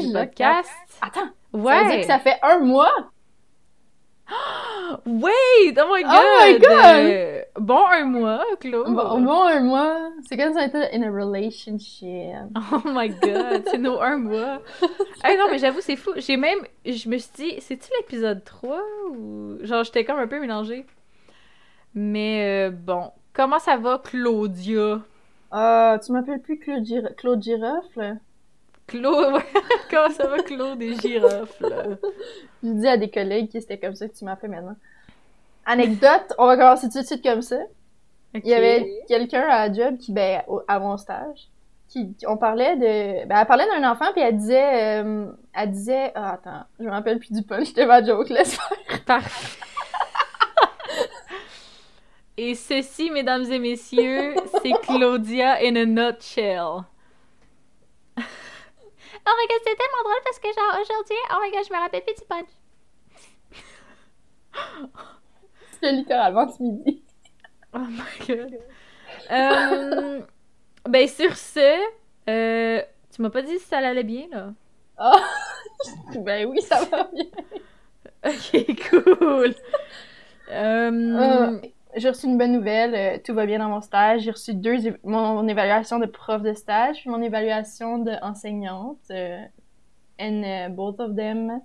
du Déjà podcast. Attends, Ouais. ça veut dire que ça fait un mois? Wait! Oh my god! Oh my God! Euh, bon, un mois, Claude. Bon, bon, un mois. C'est comme on était in a relationship. Oh my god, c'est nos un mois. hey, non, mais j'avoue, c'est fou. J'ai même. Je me suis dit, c'est-tu l'épisode 3 ou. Genre, j'étais comme un peu mélangée. Mais euh, bon. Comment ça va, Claudia? Ah, tu m'appelles plus Claude, Gir- Claude Girofle? Claude, ouais. Comment ça va, Claude et Girofle? Je dis à des collègues que c'était comme ça que tu m'appelais maintenant. Anecdote, on va commencer tout de suite comme ça. Il y avait quelqu'un à la job qui, ben, au- à mon stage, qui, on parlait de, ben, elle parlait d'un enfant puis elle disait, euh, elle disait, ah, attends, je me rappelle plus du punch, c'était ma joke, laisse faire. Parfait. Et ceci, mesdames et messieurs, c'est Claudia in a nutshell. Oh my god, c'est tellement drôle parce que genre aujourd'hui, oh my god, je me rappelle plus du punch. C'était littéralement ce midi. Oh my god. Euh, ben sur ce, euh, tu m'as pas dit si ça allait bien là? Ah, ben oui, ça va bien. Ok, cool. Euh, Euh, j'ai reçu une bonne nouvelle, euh, tout va bien dans mon stage. J'ai reçu deux, mon, évaluation de prof de stage, puis mon évaluation d'enseignante. Euh, and euh, both of them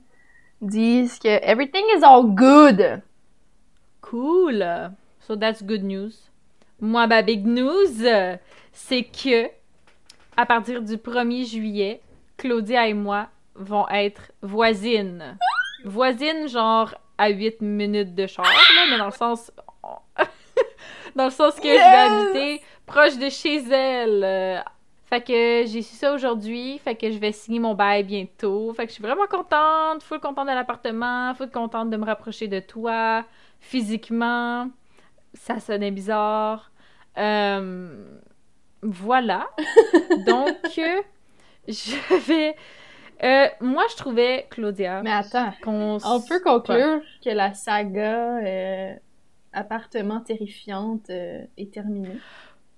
disent que everything is all good. Cool. So that's good news. Moi, ma big news, c'est que à partir du 1er juillet, Claudia et moi vont être voisines. Voisines, genre à 8 minutes de char, là, mais dans le sens. Dans le sens que je vais habiter proche de chez elle. euh. Fait que j'ai su ça aujourd'hui, fait que je vais signer mon bail bientôt. Fait que je suis vraiment contente, full contente de l'appartement, full contente de me rapprocher de toi physiquement. Ça sonnait bizarre. Euh, voilà. Donc, euh, je vais. euh, moi, je trouvais, Claudia, Mais attends, qu'on. on peut conclure que la saga appartement terrifiante euh, est terminée.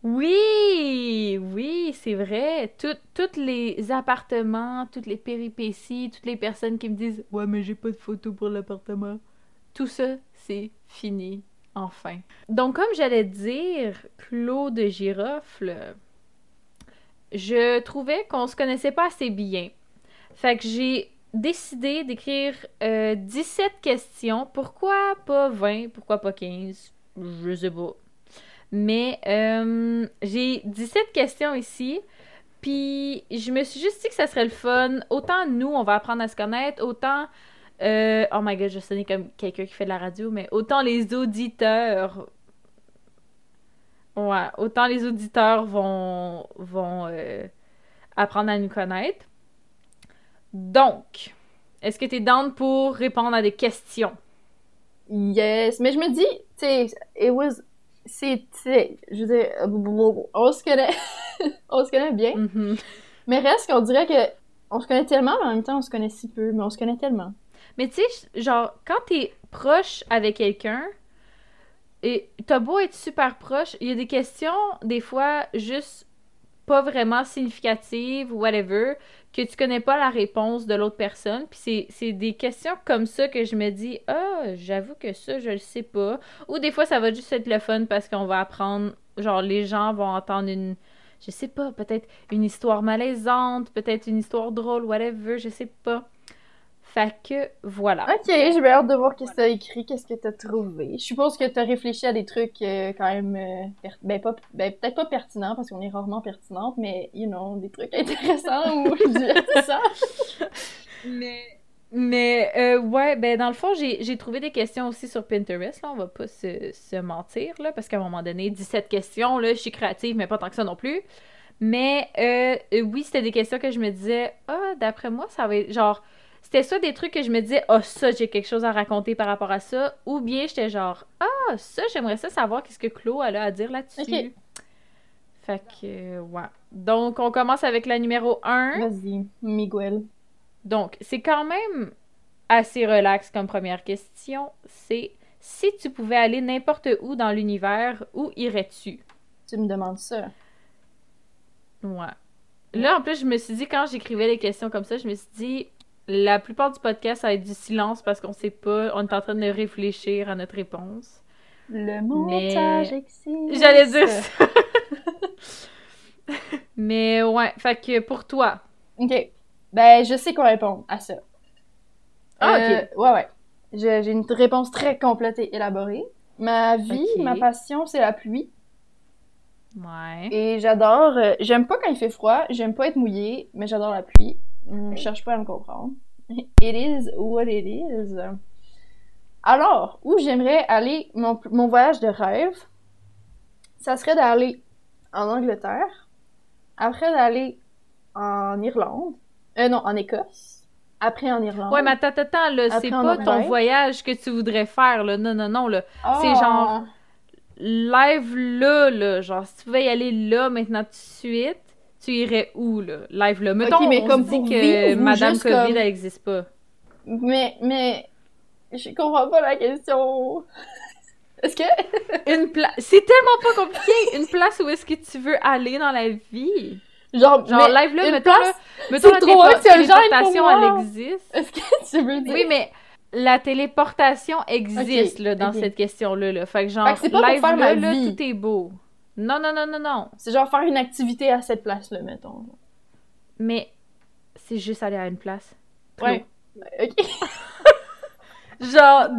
Oui, oui, c'est vrai. Tous les appartements, toutes les péripéties, toutes les personnes qui me disent Ouais, mais j'ai pas de photo pour l'appartement. Tout ça, c'est fini, enfin. Donc, comme j'allais dire, Claude Girofle, je trouvais qu'on se connaissait pas assez bien. Fait que j'ai décidé d'écrire euh, 17 questions. Pourquoi pas 20? Pourquoi pas 15? Je sais pas. Mais euh, j'ai 17 questions ici. Puis je me suis juste dit que ça serait le fun. Autant nous, on va apprendre à se connaître, autant. euh, oh my god, je sonnais comme quelqu'un qui fait de la radio, mais autant les auditeurs. Ouais, autant les auditeurs vont, vont euh, apprendre à nous connaître. Donc, est-ce que tu es down pour répondre à des questions? Yes, mais je me dis, tu sais, it was, c'est, je veux dire, on se connaît, on se connaît bien, Mhm. mais reste qu'on dirait que on se connaît tellement, mais en même temps on se connaît si peu, mais on se connaît tellement. Mais tu sais, genre, quand t'es proche avec quelqu'un, et t'as beau être super proche, il y a des questions, des fois, juste pas vraiment significatives ou whatever, que tu connais pas la réponse de l'autre personne. Puis c'est- des questions comme ça que je me dis, ah, j'avoue que ça, je le sais pas. Ou des fois, ça va juste être le fun parce qu'on va apprendre, genre, les gens vont entendre une. Je sais pas, peut-être une histoire malaisante, peut-être une histoire drôle, whatever, je sais pas. Fait que voilà. Ok, j'ai bien hâte de voir qu'est-ce que t'as écrit, qu'est-ce que t'as trouvé. Je suppose que t'as réfléchi à des trucs euh, quand même, euh, per- ben pas, ben peut-être pas pertinents parce qu'on est rarement pertinente, mais you know, des trucs intéressants ou divertissants. Mais, mais euh, ouais, ben dans le fond, j'ai j'ai trouvé des questions aussi sur Pinterest, là, on va pas se, se mentir, là, parce qu'à un moment donné, 17 questions, là, je suis créative, mais pas tant que ça non plus. Mais euh, oui, c'était des questions que je me disais, ah, d'après moi, ça va être genre, c'était soit des trucs que je me disais, ah, ça, j'ai quelque chose à raconter par rapport à ça, ou bien j'étais genre, ah, ça, j'aimerais ça savoir qu'est-ce que elle a à dire là-dessus. Ok. Fait que, euh, ouais. Donc, on commence avec la numéro 1. Vas-y, Miguel. Donc, c'est quand même assez relax comme première question. C'est si tu pouvais aller n'importe où dans l'univers, où irais-tu? Tu me demandes ça. Ouais. Là, en plus, je me suis dit, quand j'écrivais les questions comme ça, je me suis dit, la plupart du podcast, ça va être du silence parce qu'on sait pas, on est en train de réfléchir à notre réponse. Le montage existe. J'allais dire ça. Mais ouais, fait que pour toi. Ok. Ben, je sais quoi répondre à ça. Ah, Euh, ouais, ouais. J'ai une réponse très complète et élaborée. Ma vie, Ok. ma passion, c'est la pluie. Ouais. Et j'adore. euh, j'aime pas quand il fait froid, j'aime pas être mouillée, mais j'adore la pluie. Je cherche pas à me comprendre. It is what it is. Alors, où j'aimerais aller, mon, mon voyage de rêve, ça serait d'aller en Angleterre, après d'aller en Irlande, euh, non, en Écosse, après en Irlande. Ouais, mais attends, attends, là, c'est pas ton voyage que tu voudrais faire, là. Non, non, non, là. Ah! c'est genre- Live là, là. Genre, si tu pouvais y aller là, maintenant, tout de suite, tu irais où, là? Live là. Mettons, mais on comme se dit pour que vivre Madame COVID, comme- elle existe pas. Mais, mais, je comprends pas la question. Est-ce que... Une place... C'est tellement pas compliqué! Une place où est-ce que tu veux aller dans la vie? Genre, Genre, live là, mettons, place- là, mettons la trop télépo- anxiogène pour téléportation, moi. elle existe. Est-ce que tu veux dire... Oui, mais la téléportation existe là, dans cette question-là. Là. Fait que genre, Fait que live là, là, tout est beau. Non, non, non, non, non. C'est genre faire une activité à cette place-là, mettons. Mais c'est juste aller à une place. Ouais. Ok. Genre,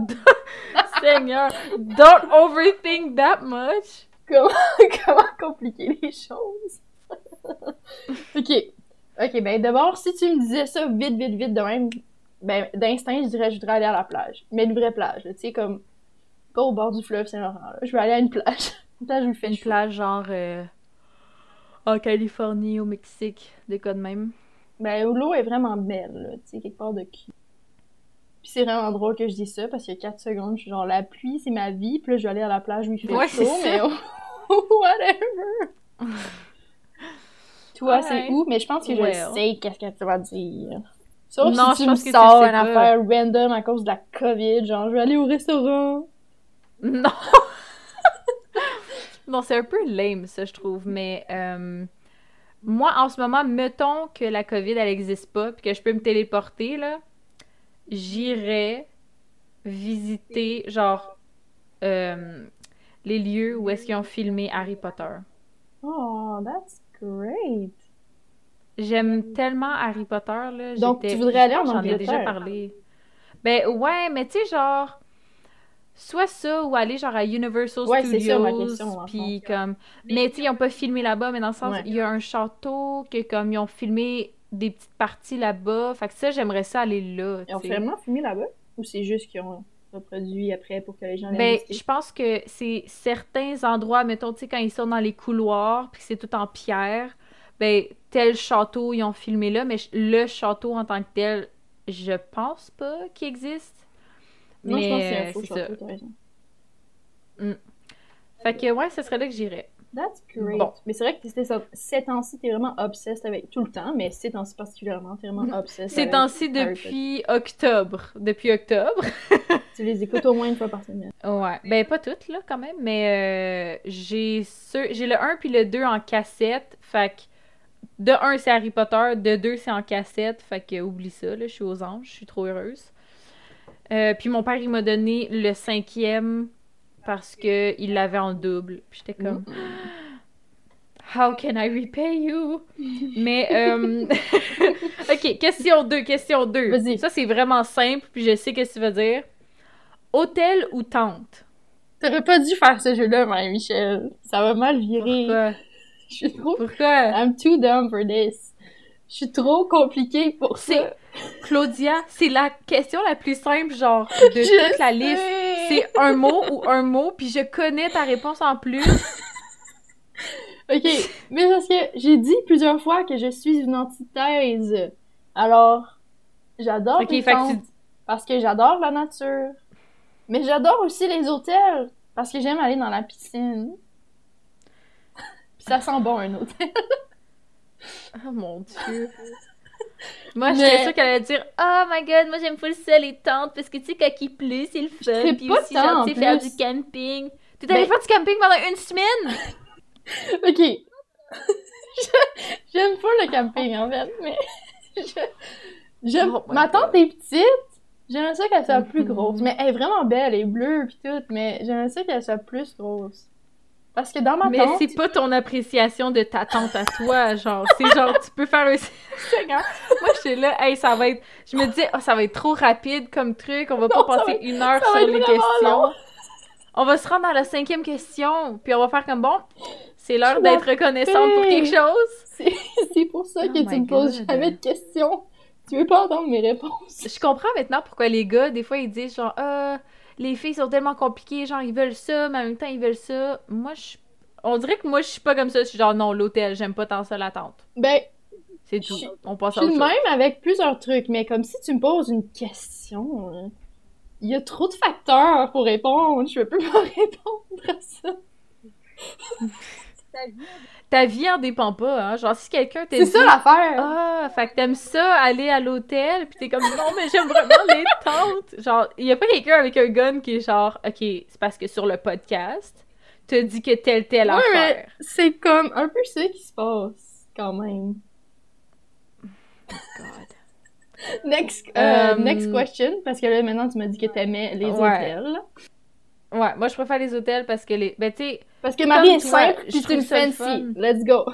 Seigneur, don't overthink that much. Comment, comment compliquer les choses? ok. Ok, ben d'abord, si tu me disais ça vite, vite, vite de même, ben d'instinct, je dirais je voudrais aller à la plage. Mais une vraie plage, tu sais, comme pas au bord du fleuve Saint-Laurent, là. Je veux aller à une plage. Une plage fait Une plage genre euh, en Californie, au Mexique, des cas de même. Ben, l'eau est vraiment belle, là, tu sais, quelque part de cul. Puis c'est vraiment drôle que je dis ça, parce qu'il y a 4 secondes, je suis genre, la pluie, c'est ma vie, puis là, je vais aller à la plage où il fait Ouais, chaud, mais whatever! Toi, c'est où? Mais je pense que je sais qu'est-ce que tu vas dire. Sauf Non, si je tu me pense que sors une affaire random à cause de la COVID, genre, je vais aller au restaurant. Non! non, c'est un peu lame, ça, je trouve. Mais euh, moi, en ce moment, mettons que la COVID, elle n'existe pas, puis que je peux me téléporter, là, j'irais visiter, genre, euh, les lieux où est-ce qu'ils ont filmé Harry Potter. Oh, that's great! J'aime tellement Harry Potter, là. Donc, tu voudrais aller en que J'en ai déjà Angleterre? parlé. Ben, ouais, mais tu sais, genre... Soit ça, ou aller genre à Universal Ouais, c'est Studios, puis comme... Mais tu sais, ils ont pas filmé là-bas, mais dans le sens, Ouais. il y a un château que comme ils ont filmé des petites parties là-bas. Fait que ça, j'aimerais ça aller là, Ils ont vraiment fumé là-bas? Ou c'est juste qu'ils ont reproduit après pour que les gens les Ben, je pense que c'est certains endroits, mettons, tu sais, quand ils sont dans les couloirs, puis que c'est tout en pierre, ben, tel château, ils ont filmé là, mais le château en tant que tel, je pense pas qu'il existe. Non, je pense que c'est Mais un faux c'est château, t'as raison. Fait que, ouais, ce serait là que j'irais. That's great. Bon. Mais c'est vrai que c'était ça. Ces temps-ci, t'es vraiment obsessed avec tout le temps, mais ces temps-ci particulièrement, t'es vraiment obsessed Ces temps-ci depuis octobre. Depuis octobre. Tu les écoutes au moins une fois par semaine. Ouais. Ben, pas toutes, là, quand même, mais euh, j'ai j'ai le 1 puis le 2 en cassette. Fait que de 1, c'est Harry Potter, de 2, c'est en cassette. Fait que oublie ça, là, je suis aux anges, je suis trop heureuse. Euh, puis mon père, il m'a donné le cinquième parce que il l'avait en double. Puis j'étais comme, How can I repay you? Mais, euh... ok, question 2, question 2. Vas-y. Ça, c'est vraiment simple, puis je sais ce que tu veux dire. Hôtel ou tente? T'aurais pas dû faire ce jeu-là, Marie-Michel. Ça va mal virer. Pourquoi? Je suis trop... Pourquoi? I'm too dumb for this. Je suis trop compliquée pour ça. Claudia, c'est la question la plus simple, genre, de Je toute la liste. C'est un mot ou un mot, puis je connais ta réponse en plus. Ok, mais parce que j'ai dit plusieurs fois que je suis une antithèse. Alors, j'adore les que tu- parce que j'adore la nature. Mais j'adore aussi les hôtels parce que j'aime aller dans la piscine. Puis ça sent bon un hôtel. Oh mon dieu. Moi, Mais- j'étais sûre qu'elle allait dire Oh my god, moi j'aime full ça les tentes parce que tu sais, quand il pleut, c'est le fun. Puis aussi, genre, en tu sais, faire du camping. T'es allé Ben- faire du camping pendant une semaine? ok. J'aime pas le camping, en fait, mais... je- J'aime... Oh Ma tante est petite, j'aimerais ça qu'elle soit plus Mhm. grosse. Mais elle est vraiment belle, elle est bleue pis tout, mais j'aimerais ça qu'elle soit plus grosse. Parce que dans ma Mais tante... c'est pas ton appréciation de ta tante à toi, genre. C'est genre, tu peux faire un... Seigneur. Moi, j'étais là, hey, ça va être... Je me disais, oh, ça va être trop rapide comme truc, on va Non, pas passer va- une heure ça sur les questions. long. On va se rendre à la cinquième question, puis on va faire comme, bon, c'est l'heure Je d'être reconnaissante pour quelque chose. C'est pour ça Oh que tu me poses jamais de questions. Tu veux pas entendre mes réponses. Je comprends maintenant pourquoi les gars, des fois, ils disent genre, ah, les filles sont tellement compliquées, genre, ils veulent ça, mais en même temps, ils veulent ça. Moi, je. On dirait que moi, je suis pas comme ça. Je suis genre, non, l'hôtel, j'aime pas tant ça, la tente. Ben, C'est tout. On passe à autre chose. même avec plusieurs trucs, mais comme si tu me poses une question, hein, il y a trop de facteurs pour répondre. Je peux pas répondre à ça. Ta vie en dépend pas, hein. Genre, si quelqu'un te C'est dit. ça l'affaire. Ah, fait que t'aimes ça, aller à l'hôtel, pis t'es comme, non, mais j'aime vraiment les tentes. Genre, y a pas quelqu'un avec un gun qui est genre, ok, c'est parce que sur le podcast, t'as dit que telle, telle Ouais, affaire. C'est comme un peu ça qui se passe, quand même. God. Next, euh, Euh, next question, parce que là, maintenant, tu m'as dit que t'aimais les Ouais. hôtels. Ouais, moi, je préfère les hôtels parce que les. Ben, tu sais, Parce que Marie est toi, simple, puis c'est une fancy. fun. Let's go.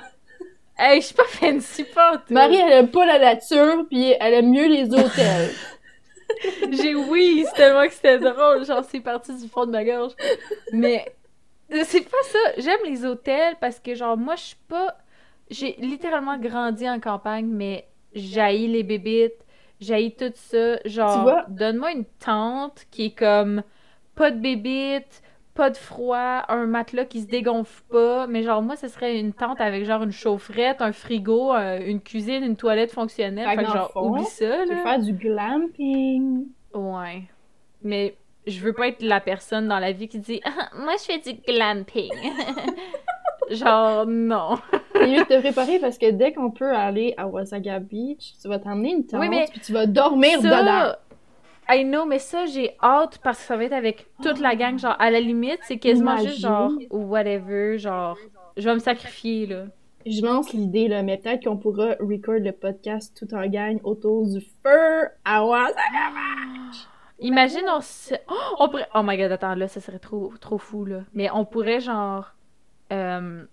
hey, je suis pas fancy, pas tout. Marie, elle aime pas la nature, puis elle aime mieux les hôtels. J'ai oui, c'est tellement que c'était drôle, genre c'est parti du fond de ma gorge. Mais c'est pas ça, j'aime les hôtels parce que genre moi je suis pas j'ai littéralement grandi en campagne mais j'haïs les bébites, j'haïs tout ça, genre donne-moi une tente qui est comme pas de bébites, pas de froid, un matelas qui se dégonfle pas, mais genre moi ce serait une tente avec genre une chaufferette, un frigo, euh, une cuisine, une toilette fonctionnelle, Fait que fait genre fond, oublie ça là. faire du glamping. Ouais. Mais je veux pas être la personne dans la vie qui dit Ah, Moi, je fais du glamping. Genre, non. C'est mieux de te préparer parce que dès qu'on peut aller à Wasaga Beach, tu vas t'emmener une tente, Oui, mais puis tu vas dormir dedans. I know, mais ça, j'ai hâte parce que ça va être avec toute la gang. Genre, à la limite, c'est quasiment juste genre, Imagine. whatever. Genre, je vais me sacrifier, là. Je lance l'idée, là, mais peut-être qu'on pourra record le podcast tout en gang autour du feu à Wasaga. Imagine, on se... Oh, on pourrait... Oh my god, attends, là, ça serait trop, trop fou, là. Mais on pourrait, genre... euh,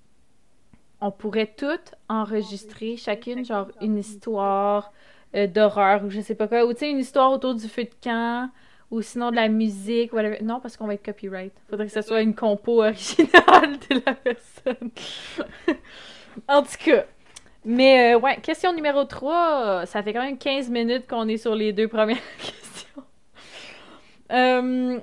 On pourrait toutes enregistrer, chacune, genre, une histoire euh, d'horreur ou je sais pas quoi. Ou, tu sais, une histoire autour du feu de camp. Ou sinon de la musique, whatever. Non, parce qu'on va être copyright. Faudrait que ce soit une compo originale de la personne. en tout cas. Mais, euh, ouais, question numéro 3. Ça fait quand même 15 minutes qu'on est sur les deux premières questions. Euh,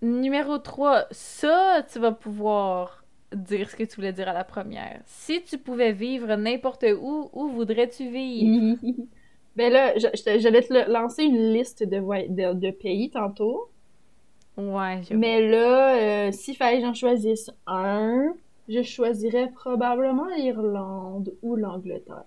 numéro 3. Ça, tu vas pouvoir dire ce que tu voulais dire à la première. Si tu pouvais vivre n'importe où, où voudrais-tu vivre? ben là, je- je te- j'allais te lancer une liste de, voy- de, de pays tantôt. Ouais. Mais là, euh, s'il fallait que j'en choisisse un, je choisirais probablement l'Irlande ou l'Angleterre.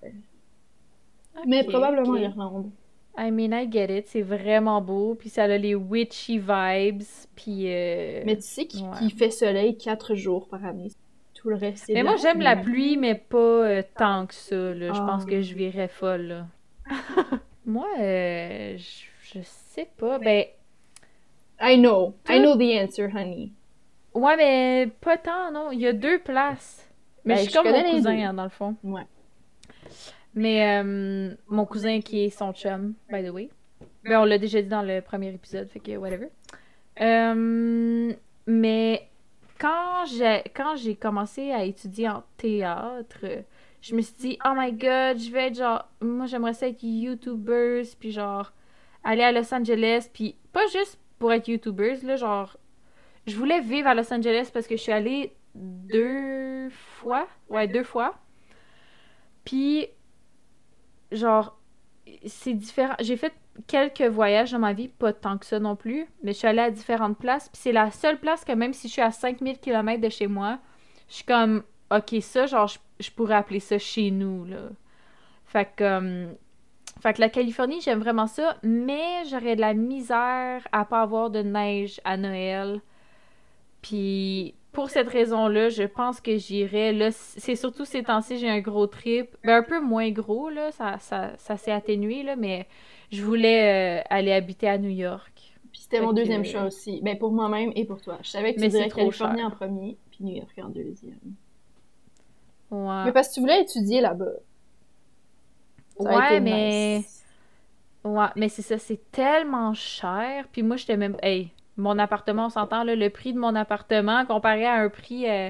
Mais probablement l'Irlande. I mean, I get it. C'est vraiment beau. Puis ça a les witchy vibes. Puis. euh, Mais tu sais qu'il Ouais. fait soleil quatre jours par année. Tout le reste, c'est Mais moi, j'aime la pluie. mais pas euh, tant que ça. Là. Je Ah. pense que je virais folle. Là. moi, euh, je, je sais pas. Ben, I know. I know the answer, honey. ouais, mais pas tant, non. Il y a deux places. Mais Ben, je suis comme mon cousin, hein, dans le fond. Ouais. Mais euh, mon cousin qui est son chum, by the way. Ben, on l'a déjà dit dans le premier épisode, fait que whatever. Euh, mais quand j'ai quand j'ai commencé à étudier en théâtre, je me suis dit oh my god, je vais être genre moi j'aimerais ça être YouTubers puis genre aller à Los Angeles puis pas juste pour être YouTubers là, genre je voulais vivre à Los Angeles parce que je suis allée deux fois, ouais, deux fois. Puis genre c'est différent. J'ai fait quelques voyages dans ma vie, pas tant que ça non plus, mais je suis allée à différentes places, puis c'est la seule place que même si je suis à 5000 km de chez moi, je suis comme OK, ça genre je, je pourrais appeler ça chez nous là. Fait que euh, fait que la Californie, j'aime vraiment ça, mais j'aurais de la misère à pas avoir de neige à Noël. Puis pour cette raison-là, je pense que j'irai. Là, c'est surtout ces temps-ci, j'ai un gros trip. Ben, un peu moins gros, là. Ça, ça, ça s'est atténué, là, mais je voulais euh, aller habiter à New York. Puis c'était mon deuxième choix aussi. Ben, pour moi-même et pour toi. Je savais que tu mais dirais Californie en premier, puis New York en deuxième. Ouais. Mais parce que tu voulais étudier là-bas. Ouais, mais. Ouais, mais c'est ça, c'est tellement cher. Puis moi, j'étais même. Hey, mon appartement, on s'entend, là, le prix de mon appartement comparé à un prix euh,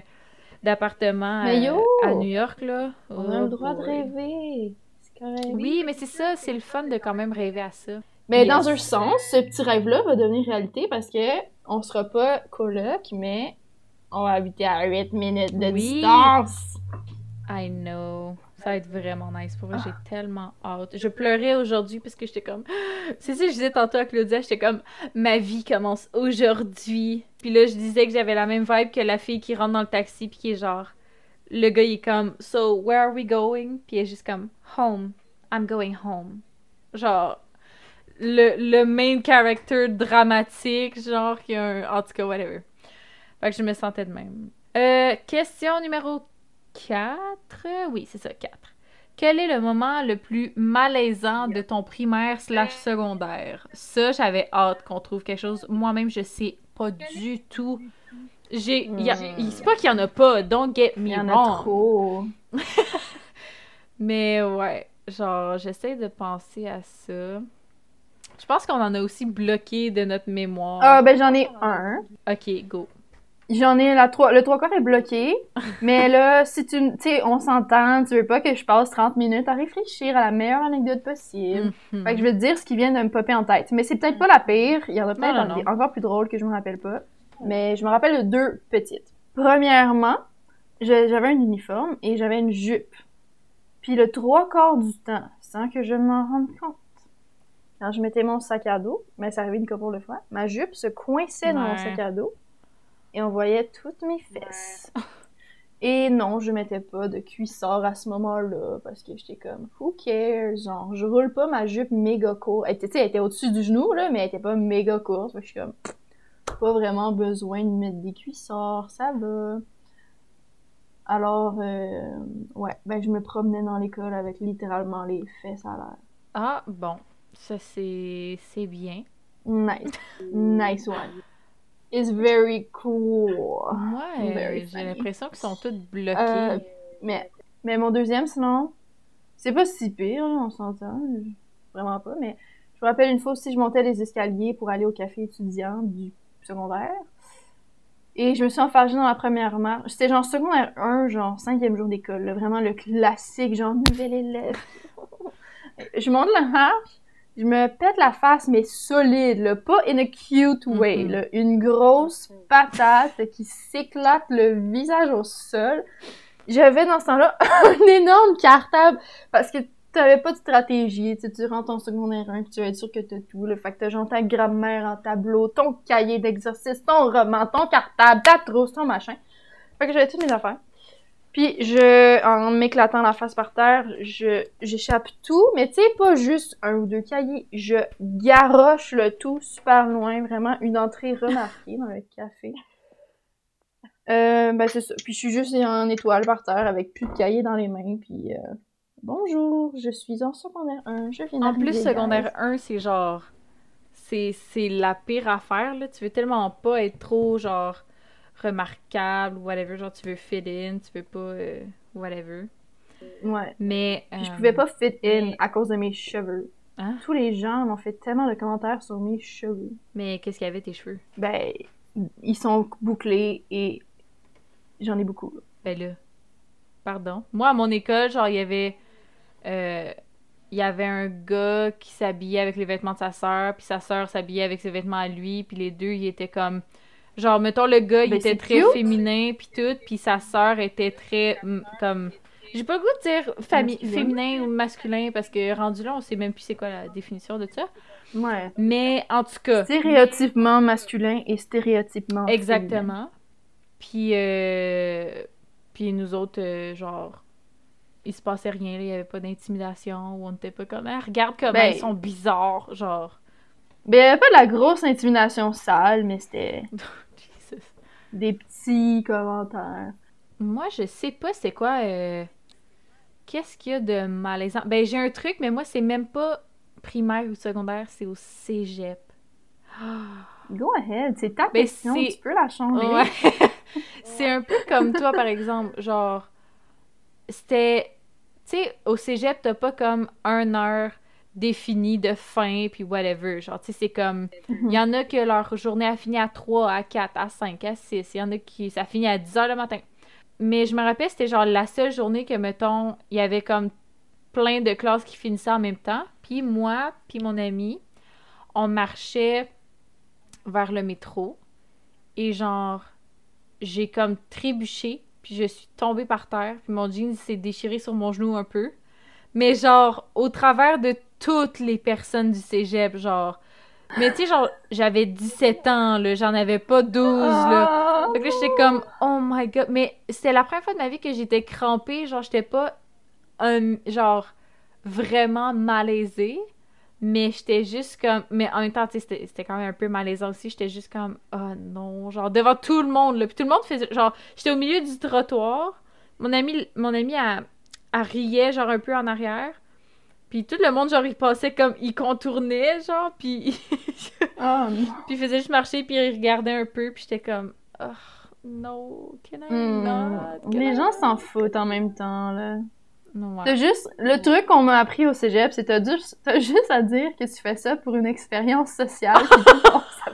d'appartement euh, à New York, là. On a le oh droit de rêver. Oui, mais c'est ça, c'est le fun de quand même rêver à ça. Mais dans un sens, ce petit rêve-là va devenir réalité parce que on sera pas coloc, mais on va habiter à 8 minutes de distance. I know. Ça va être vraiment nice. Pour moi, j'ai ah. tellement hâte. Je pleurais aujourd'hui parce que j'étais comme. C'est ça, je disais tantôt à Claudia, j'étais comme. Ma vie commence aujourd'hui. Puis là, je disais que j'avais la même vibe que la fille qui rentre dans le taxi, puis qui est genre. Le gars, il est comme. So, where are we going? Puis elle est juste comme. Home. I'm going home. Genre. Le, le main character dramatique, genre, qui a un. En tout cas, whatever. Fait que je me sentais de même. Euh, question numéro 4. Oui, c'est ça, 4. Quel est le moment le plus malaisant de ton primaire slash secondaire? Ça, j'avais hâte qu'on trouve quelque chose. Moi-même, je sais pas du tout. J'ai, c'est pas qu'il y en a pas, don't get me wrong. Il y en a trop. Mais ouais, genre, j'essaie de penser à ça. Je pense qu'on en a aussi bloqué de notre mémoire. Ah, ben j'en ai un. Ok, go. J'en ai la trois. Le trois quarts est bloqué. mais là, si tu. Tu sais, on s'entend, tu veux pas que je passe 30 minutes à réfléchir à la meilleure anecdote possible. Mhm. Fait que je vais te dire ce qui vient de me popper en tête. Mais c'est peut-être pas la pire. Il y en a peut-être encore plus drôles que je me rappelle pas. Mais je me rappelle de deux petites. Premièrement, j'avais un uniforme et j'avais une jupe. Puis le trois quarts du temps, sans que je m'en rende compte, quand je mettais mon sac à dos, mais ça arrivait une couple de fois, ma jupe se coinçait dans mon sac à dos et on voyait toutes mes fesses. Et non, je mettais pas de cuissard à ce moment-là parce que j'étais comme who cares, genre je roule pas ma jupe méga courte. Elle était, elle était au-dessus du genou là, mais elle était pas méga courte. je suis comme pas vraiment besoin de mettre des cuissards, ça va. Alors euh, ouais, ben je me promenais dans l'école avec littéralement les fesses à l'air. Ah bon, ça c'est c'est bien. Nice, nice one is very cool. Ouais, j'ai l'impression qu'ils sont tous bloqués. Euh, mais, mais mon deuxième, sinon, c'est pas si pire, on s'entend. Vraiment pas, mais je me rappelle une fois aussi, je montais les escaliers pour aller au café étudiant du secondaire. Et je me suis enfargée dans la première marche. C'était genre secondaire 1, genre cinquième jour d'école. Vraiment le classique, genre nouvel élève. je monte la marche je me pète la face, mais solide, là, pas in a cute way, là, une grosse patate qui s'éclate le visage au sol. J'avais dans ce temps-là un énorme cartable parce que t'avais pas de stratégie, tu, tu rentres en secondaire 1 tu vas être sûr que t'as tout, le fait que t'as genre ta grammaire en tableau, ton cahier d'exercice, ton roman, ton cartable, ta trousse, ton machin. Fait que j'avais toutes mes affaires. Puis je, en m'éclatant la face par terre, je j'échappe tout, mais tu sais pas juste un ou deux cahiers, je garoche le tout super loin, vraiment une entrée remarquée dans le café. Euh, ben c'est ça. Puis je suis juste en étoile par terre avec plus de cahiers dans les mains, puis euh, bonjour, je suis en secondaire 1, je viens En plus secondaire 1, c'est genre c'est c'est la pire affaire là, tu veux tellement pas être trop genre remarquable ou whatever, genre tu veux fit in, tu veux pas euh, whatever. Ouais. Mais. je pouvais pas fit in à cause de mes cheveux. Hein? Tous les gens m'ont fait tellement de commentaires sur mes cheveux. Mais qu'est-ce qu'il y avait tes cheveux? Ben, ils sont bouclés et j'en ai beaucoup. Ben là. Pardon. Moi, à mon école, genre, il y avait. Euh, il y avait un gars qui s'habillait avec les vêtements de sa sœur, puis sa sœur s'habillait avec ses vêtements à lui, puis les deux, ils étaient comme Genre, mettons, le gars, il ben, était très féminin, puis tout, puis sa sœur était très, comme... J'ai pas le goût de dire féminin ou masculin, parce que rendu là, on sait même plus c'est quoi la définition de ça. Ouais. Mais, en tout cas... Stéréotypement masculin et stéréotypement Exactement. Puis, euh... Puis nous autres, euh, genre il se passait rien, il y avait pas d'intimidation, ou on était pas comme, ah, regarde comment ben, ils sont bizarres, genre. Ben, il y avait pas de la grosse intimidation sale, mais c'était. des petits commentaires. Moi, je sais pas c'est quoi. euh, Qu'est-ce qu'il y a de malaisant? Ben, j'ai un truc, mais moi, c'est même pas primaire ou secondaire, c'est au cégep. Go ahead, c'est ta Ben, question, tu peux la changer. Ouais. c'est un peu comme toi, par exemple. Genre, c'était. Tu sais, au cégep, t'as pas comme un heure définie de fin, puis whatever. Genre, tu sais, c'est comme. Il y en a que leur journée a fini à 3, à 4, à 5, à 6. Il y en a qui. Ça finit à 10 heures le matin. Mais je me rappelle, c'était genre la seule journée que, mettons, il y avait comme plein de classes qui finissaient en même temps. Puis moi, puis mon ami, on marchait vers le métro. Et genre, j'ai comme trébuché, puis je suis tombée par terre, puis mon jean s'est déchiré sur mon genou un peu. Mais genre, au travers de toutes les personnes du cégep, genre. Mais tu sais, genre, j'avais 17 ans, là, j'en avais pas 12, là. Ah! Fait que là, j'étais comme, oh my god. Mais c'était la première fois de ma vie que j'étais crampée. Genre, j'étais pas, un, genre, vraiment malaisée. Mais j'étais juste comme. Mais en même temps, tu sais, c'était c'était quand même un peu malaisant aussi. J'étais juste comme, oh non. Genre, devant tout le monde, là. Puis tout le monde faisait. Genre, j'étais au milieu du trottoir. Mon ami, mon ami, elle, elle riait, genre, un peu en arrière. Puis tout le monde, genre, il passait comme. Il contournait, genre. Puis. Oh. Puis il faisait juste marcher, puis il regardait un peu, puis j'étais comme, oh, no, can I Hmm. not? Can Les I gens s'en foutent en même temps, là. Non, ouais. T'as juste, le truc qu'on m'a appris au cégep, c'est t'as juste, juste à dire que tu fais ça pour une expérience sociale.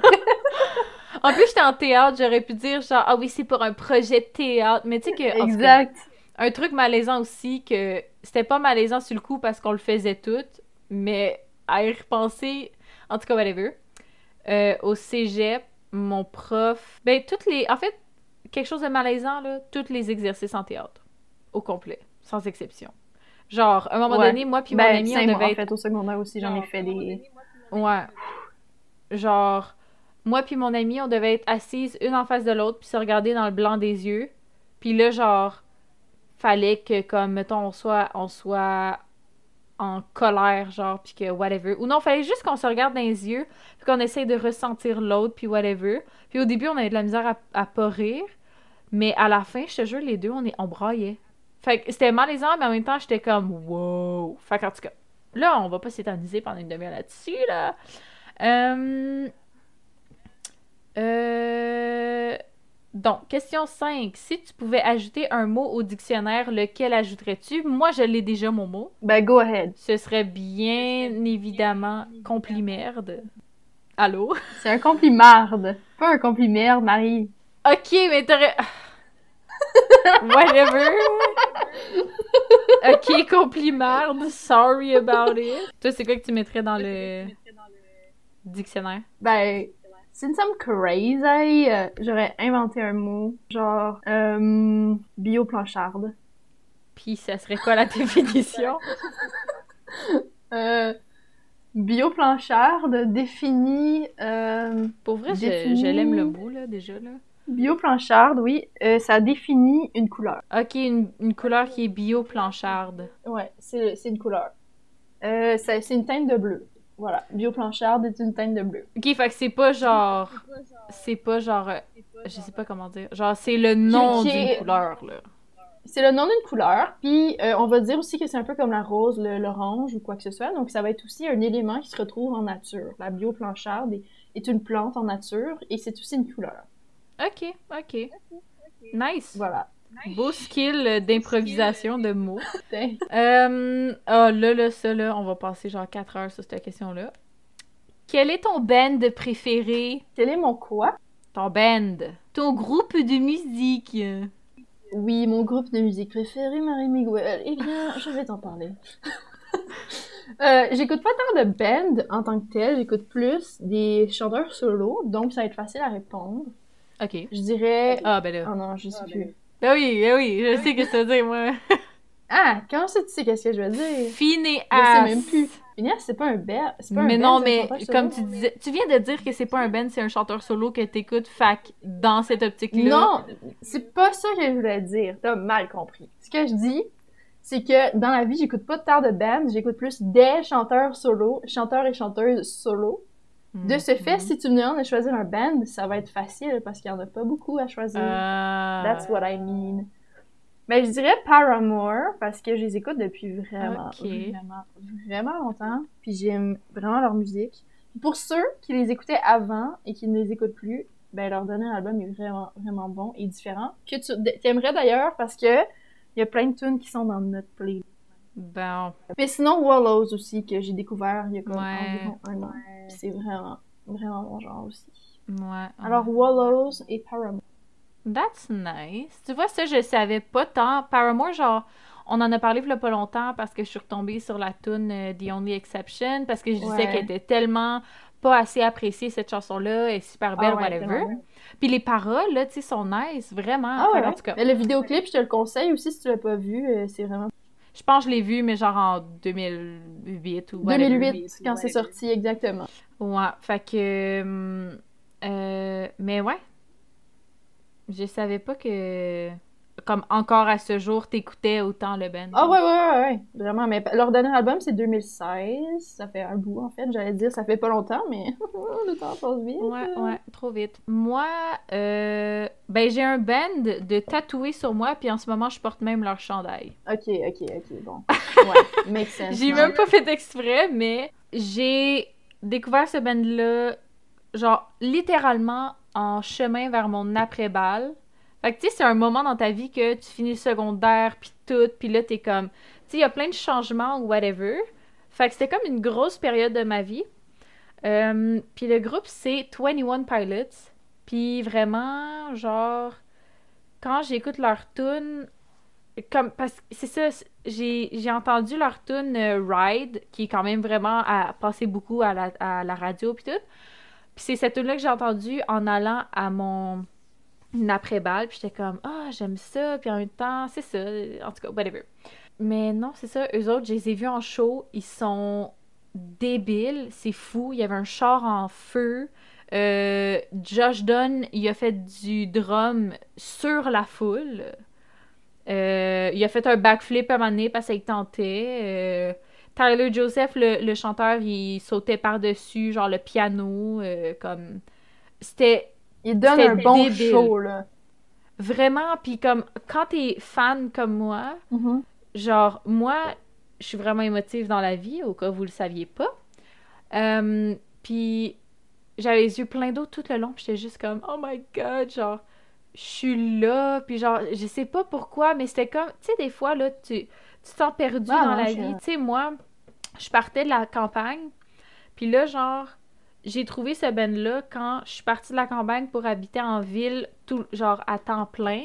En plus, j'étais en théâtre, j'aurais pu dire genre, ah oui, c'est pour un projet de théâtre. Mais tu sais que, cas, exact. un truc malaisant aussi, que c'était pas malaisant sur le coup parce qu'on le faisait tout, mais à y repenser, en tout cas, whatever. Euh, au cégep, mon prof, ben, toutes les, en fait, quelque chose de malaisant, là, tous les exercices en théâtre, au complet, sans exception. Genre, à un moment Ouais. donné, moi puis mon Ben, ami, on en devait être fait, au secondaire aussi, j'en ai fait des... Ouais. Genre, moi puis mon ami, on devait être assises une en face de l'autre, puis se regarder dans le blanc des yeux. Puis là, genre, fallait que, comme, mettons, on soit, on soit en colère, genre, puis que whatever. Ou non, fallait juste qu'on se regarde dans les yeux, puis qu'on essaye de ressentir l'autre, puis whatever. Puis au début, on avait de la misère à, à pas rire. Mais à la fin, je te jure, les deux, on, est, on braillait. Fait que c'était malaisant, mais en même temps, j'étais comme, wow. Fait qu'en tout cas, là, on va pas s'éterniser pendant une demi-heure là-dessus, là. Euh... Euh... Donc, question 5. Si tu pouvais ajouter un mot au dictionnaire, lequel ajouterais-tu? Moi, je l'ai déjà, mon mot. Ben, go ahead. Ce serait bien évidemment complimerde. Allô? C'est un complimarde. Pas un complimerde, Marie. Ok, mais t'aurais. Whatever. ok, complimarde. Sorry about it. Toi, c'est quoi que tu mettrais dans le dictionnaire? Ben, since I'm crazy, euh, j'aurais inventé un mot, genre, euh, bioplancharde. Puis, ça serait quoi la définition? Euh, bioplancharde définit... Euh, Pour vrai, je, Défini- je l'aime le mot, là, déjà, là. bioplancharde, oui, euh, ça définit une couleur. Ok, une, une couleur qui est bio-plancharde. Ouais, c'est c'est une couleur. Euh, c'est une teinte de bleu. Voilà, bioplancharde est une teinte de bleu. Ok, fait que c'est pas genre. C'est pas genre. euh, Je sais pas comment dire. Genre, c'est le nom d'une couleur, là. C'est le nom d'une couleur, puis euh, on va dire aussi que c'est un peu comme la rose, le- l'orange ou quoi que ce soit. Donc ça va être aussi un élément qui se retrouve en nature. La bioplancharde est, est une plante en nature et c'est aussi une couleur. Ok, ok. Nice. Voilà. Beau skill d'improvisation de mots. Euh, ah, là, là, ça, là, on va passer genre 4 heures sur cette question-là. Quel est ton band préféré? Quel est mon quoi? Ton band. Ton groupe de musique. Oui, mon groupe de musique préféré, Marie Miguel. Eh bien, je vais t'en parler. Euh, j'écoute pas tant de band en tant que tel, j'écoute plus des chanteurs solo, donc ça va être facile à répondre. Ok. Je dirais... Ah, ben là. Oh non, je sais plus. Ben oui, ben oui, je sais que ça veut dire, moi. Ah, comment ça tu sais qu'est-ce que je veux dire? Phineas. Je sais même plus. Phineas, c'est pas un band. C'est pas un Mais band, non, mais solo. comme tu disais, tu viens de dire que c'est pas un band, c'est un chanteur solo que t'écoutes, fac dans cette optique-là. Non, c'est pas ça que je voulais dire. T'as mal compris. Ce que je dis, c'est que dans la vie, j'écoute pas tant de bands, j'écoute plus des chanteurs solo, chanteurs et chanteuses solo. De ce fait, Mhm. si tu me demandes de choisir un band, ça va être facile parce qu'il y en a pas beaucoup à choisir. Ah. That's what I mean. Mais je dirais Paramore parce que je les écoute depuis vraiment, vraiment, vraiment longtemps. Puis j'aime vraiment leur musique. Puis pour ceux qui les écoutaient avant et qui ne les écoutent plus, ben leur dernier album est vraiment, vraiment bon et différent. Que tu aimerais d'ailleurs parce que il y a plein de tunes qui sont dans notre playlist. Bon. Mais sinon, Wallows aussi, que j'ai découvert il y a comme Ouais. environ un an. Puis c'est vraiment, vraiment mon genre aussi. Ouais. Alors, Wallows et Paramore. That's nice. Tu vois, ça, je savais pas tant. Paramore, genre, on en a parlé il y a pas longtemps parce que je suis retombée sur la tune euh, The Only Exception parce que je disais Ouais. qu'elle était tellement pas assez appréciée, cette chanson-là, elle est super belle, Ah ouais, whatever. Puis les paroles, là, tu sais, sont nice, vraiment. Ah ouais, en tout cas, Mais le vidéoclip, je te le conseille aussi si tu l'as pas vu. euh, C'est vraiment. Je pense que je l'ai vu, mais genre en 2008 ou whatever. 2008, quand c'est sorti, exactement. Ouais, fait que. euh, mais ouais. Je savais pas que. Comme encore à ce jour, t'écoutais autant le band. Ah ouais, ouais, ouais, ouais, vraiment. Mais leur dernier album, c'est 2016. Ça fait un bout, en fait. J'allais dire, ça fait pas longtemps, mais le temps passe vite. Ouais, ouais, trop vite. Moi, euh, ben j'ai un band de tatoués sur moi, puis en ce moment, je porte même leur chandail. Ok, ok, ok, bon. Ouais, make sense. J'ai même pas fait exprès, mais j'ai découvert ce band-là, genre, littéralement en chemin vers mon après-balle. Fait que, tu sais, c'est un moment dans ta vie que tu finis secondaire, puis tout, puis là, t'es comme... Tu sais, il y a plein de changements ou whatever. Fait que c'était comme une grosse période de ma vie. Euh, puis le groupe, c'est 21 Pilots. Puis vraiment, genre, quand j'écoute leur tune, comme, parce que c'est ça, j'ai entendu leur tune euh, Ride, qui est quand même vraiment à passer beaucoup à la, à la radio, puis tout. Puis c'est cette tune-là que j'ai entendue en allant à mon après-balle, puis j'étais comme, ah, j'aime ça, puis en même temps, c'est ça, en tout cas, whatever. Mais non, c'est ça, eux autres, je les ai vus en show, ils sont débiles, c'est fou, il y avait un char en feu. Euh, Josh Dunn, il a fait du drum sur la foule. Euh, il a fait un backflip à un moment donné parce qu'il tentait. Euh, Tyler Joseph, le, le chanteur, il sautait par-dessus, genre le piano, euh, comme... C'était Il donne un bon débile. show, là. vraiment... Puis comme, quand t'es fan comme moi, Mhm. genre, moi, je suis vraiment émotive dans la vie, au cas où vous le saviez pas. Euh, puis j'avais les yeux pleins d'eau tout le long, puis j'étais juste comme, oh my god, genre, je suis là, puis genre, je sais pas pourquoi, mais c'était comme, tu sais, des fois, là, tu, tu te sens perdu dans la vie. Tu sais, moi, je partais de la campagne, puis là, genre, j'ai trouvé ce band-là quand je suis partie de la campagne pour habiter en ville, tout, genre, à temps plein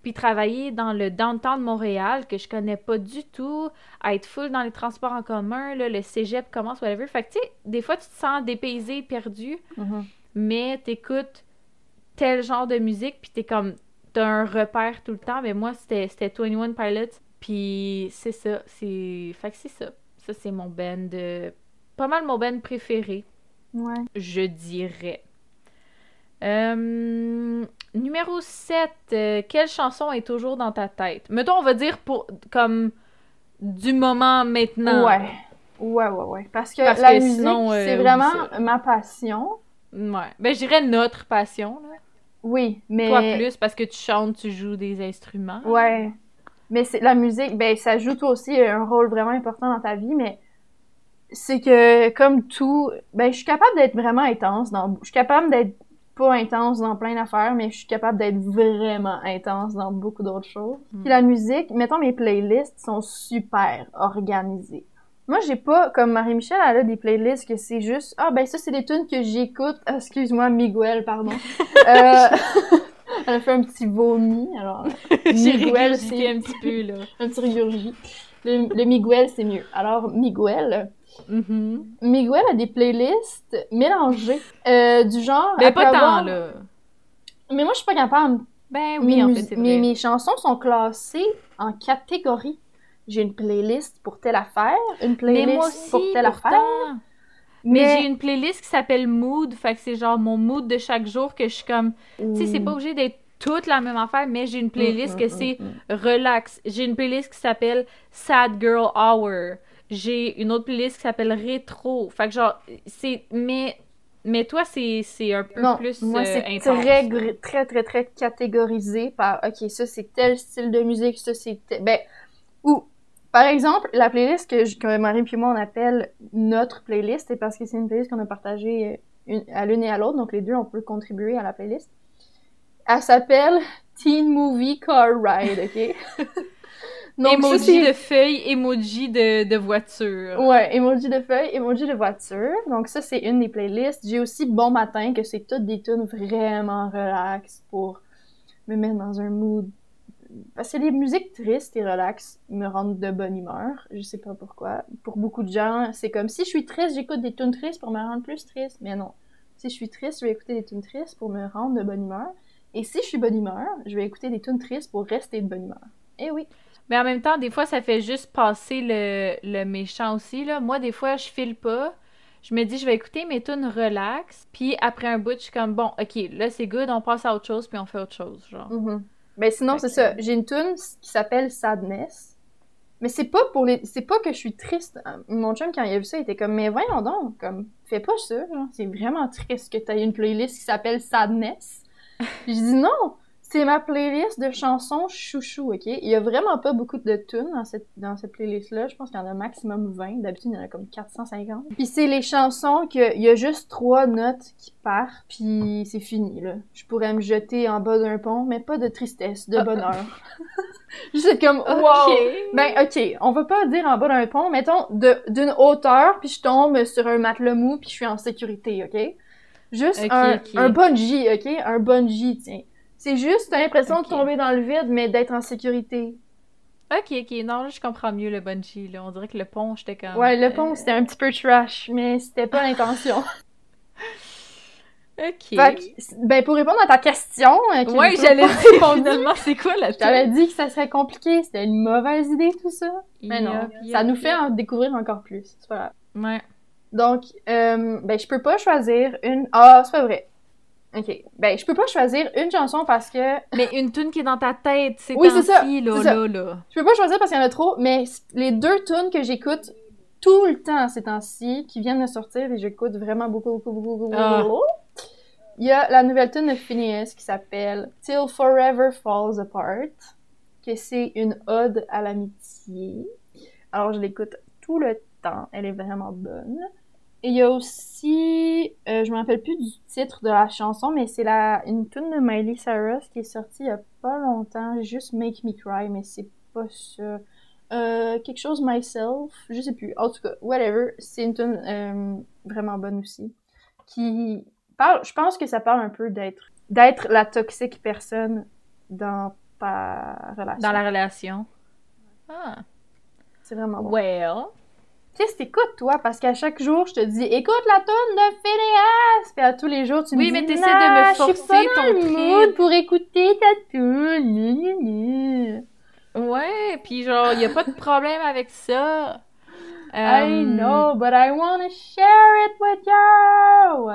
puis travailler dans le downtown de Montréal, que je connais pas du tout, à être full dans les transports en commun, là, le cégep commence, whatever. Fait que, tu sais, des fois, tu te sens dépaysé, perdu, Mhm. mais t'écoutes tel genre de musique, puis t'es comme, t'as un repère tout le temps. Mais moi, c'était c'était 21 Pilots, puis c'est ça, c'est... Fait que c'est ça. Ça, c'est mon band, euh, pas mal mon band préféré, Ouais. je dirais. Euh, numéro 7, euh, quelle chanson est toujours dans ta tête? Mettons, on va dire pour comme du moment maintenant. Ouais. Ouais, ouais, ouais. Parce que Parce la que musique, euh, c'est vraiment ma passion. Ouais. Ben, je dirais notre passion. Là. Oui, mais... Toi plus, parce que tu chantes, tu joues des instruments. Ouais. Mais c'est la musique, ben ça joue toi aussi un rôle vraiment important dans ta vie, mais c'est que comme tout, ben je suis capable d'être vraiment intense dans je suis capable d'être pas intense dans plein d'affaires, mais je suis capable d'être vraiment intense dans beaucoup d'autres choses. Mm. Puis la musique, mettons mes playlists sont super organisées. Moi, j'ai pas comme Marie-Michel, elle a des playlists que c'est juste ah ben ça c'est des tunes que j'écoute. Ah, Excuse-moi, Miguel, pardon. euh... elle a fait un petit vomi, alors Miguel, c'est- un petit peu, là. un petit rigurgi. Le, le Miguel, c'est mieux. Alors, Miguel. Mhm. Miguel a des playlists mélangées. euh, du genre. Mais elle pas tant, là. Mais moi, je suis pas capable. Ben oui, mes, en fait, c'est mes, vrai. mes chansons sont classées en catégories. J'ai une playlist pour telle affaire, une Mais playlist moi aussi, pour telle pourtant. affaire. Mais, Mais, j'ai une playlist qui s'appelle Mood, fait que c'est genre mon mood de chaque jour que je suis comme... Tu sais, c'est pas obligé d'être toute la même affaire, mais j'ai une playlist Mm, que mm, c'est mm, mm. relax. J'ai une playlist qui s'appelle Sad Girl Hour. J'ai une autre playlist qui s'appelle Rétro. Fait que genre, c'est... Mais Mais toi, c'est c'est un peu Non, plus moi, euh, c'est très, très, très, très catégorisé par, OK, ça, c'est tel style de musique, ça, c'est... Ben, ou, par exemple, la playlist que, je- que Marie puis moi, on appelle notre playlist, c'est parce que c'est une playlist qu'on a partagée euh, une- à l'une et à l'autre, donc les deux, on peut contribuer à la playlist. Elle s'appelle Teen Movie Car Ride, OK? ça, emoji de feuilles, emoji de, de voiture. Ouais, emoji de feuille, emoji de voiture. Donc ça, c'est une des playlists. J'ai aussi Bon Matin, que c'est toutes des tunes vraiment relax pour me mettre dans un mood. Parce que les musiques tristes et relax me rendent de bonne humeur. Je sais pas pourquoi. Pour beaucoup de gens, c'est comme si je suis triste, j'écoute des tunes tristes pour me rendre plus triste. Mais non. Si je suis triste, je vais écouter des tunes tristes pour me rendre de bonne humeur. Et si je suis bonne humeur, je vais écouter des tunes tristes pour rester de bonne humeur. Eh oui. Mais en même temps, des fois, ça fait juste passer le, le méchant aussi, là. Moi, des fois, je file pas. Je me dis, je vais écouter mes tunes relax. Puis après un bout, je suis comme, bon, ok, là, c'est good, on passe à autre chose, puis on fait autre chose, genre. Mhm. Ben sinon, c'est ça. J'ai une tune qui s'appelle Sadness. Mais c'est pas pour les. C'est pas que je suis triste. Mon chum, quand il a vu ça, il était comme, mais voyons donc, comme, fais pas ça. C'est vraiment triste que t'aies une playlist qui s'appelle Sadness. J'ai dit non! C'est ma playlist de chansons chouchou, ok? Il y a vraiment pas beaucoup de tunes dans cette, dans cette playlist-là. Je pense qu'il y en a maximum 20. D'habitude, il y en a comme 450. Puis c'est les chansons que il y a juste trois notes qui partent, puis c'est fini, là. Je pourrais me jeter en bas d'un pont, mais pas de tristesse, de bonheur. Juste comme, wow! Ben, ok, on va pas dire en bas d'un pont, mettons de- d'une hauteur, puis je tombe sur un matelas mou, puis je suis en sécurité, ok? Juste Ok, un, ok. un bungee, ok? Un bungee, tiens. C'est juste, t'as l'impression de tomber dans le vide, mais d'être en sécurité. Ok, ok, non, là, je comprends mieux le bungee, là. On dirait que le pont, j'étais comme... Ouais, le euh, pont, c'était un petit peu trash, mais c'était pas l'intention. Ok. Fait ben, pour répondre à ta question... euh, qui Ouais, j'allais dire, finalement, c'est quoi la Je t'avais dit que ça serait compliqué, c'était une mauvaise idée, tout ça. Mais non, ça nous fait en découvrir encore plus. C'est pas grave. Ouais. Donc, euh, ben, je peux pas choisir une. Ah, c'est pas vrai. Ok. Ben, je peux pas choisir une chanson parce que. Mais une tune qui est dans ta tête, c'est Oui, c'est ça, là, c'est ça. là, là. Je peux pas choisir parce qu'il y en a trop, mais les deux tunes que j'écoute tout le temps ces temps-ci, qui viennent de sortir et j'écoute vraiment beaucoup, beaucoup, beaucoup, beaucoup, Ah. beaucoup. Il y a la nouvelle tune de Phineas qui s'appelle Till Forever Falls Apart, que c'est une ode à l'amitié. Alors, je l'écoute tout le temps. Elle est vraiment bonne. Et il y a aussi, euh, je me rappelle plus du titre de la chanson, mais c'est la une tune de Miley Cyrus qui est sortie il y a pas longtemps, juste Make Me Cry, mais c'est pas ça. Euh, quelque chose Myself, je sais plus. En tout cas, whatever, c'est une tune euh, vraiment bonne aussi, qui parle, je pense que ça parle un peu d'être d'être la toxique personne dans ta relation. Dans la relation. Ah. C'est vraiment bon. Well. Qu'est-ce que t'écoutes, toi? Parce qu'à chaque jour, je te dis, écoute la tune de Phineas! Puis à tous les jours, tu me dis, mais t'essaies Non, de me je suis forcer pas dans ton le mood pour écouter ta tune. Ouais, puis genre, y a pas de problème avec ça. I Euh, know, but I wanna share it with you!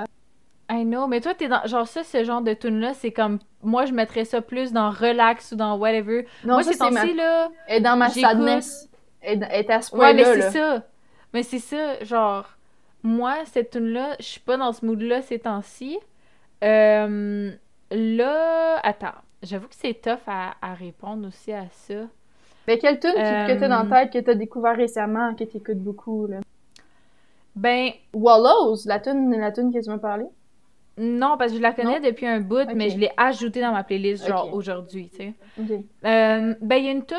I know, mais toi, t'es dans. Genre, ça, ce genre de tune-là, c'est comme. Moi, je mettrais ça plus dans relax ou dans whatever. Non, Moi, c'est ma... là. Est dans ma sadness. Elle est à ce Ouais, mais point-là, c'est là. ça. Mais c'est ça, genre. Moi, cette tune-là, je suis pas dans ce mood-là ces temps-ci. Euh, là. Attends. J'avoue que c'est tough à, à répondre aussi à ça. Mais quelle tune qui- que t'as dans Euh, la tête, que t'as découvert récemment, que t'écoutes beaucoup, là? Ben, Wallows, la tune, la tune que tu m'as parlé? non, parce que je la connais depuis un bout, mais je l'ai ajoutée dans ma playlist, genre aujourd'hui, tu sais. Euh, ben, il y a une tune,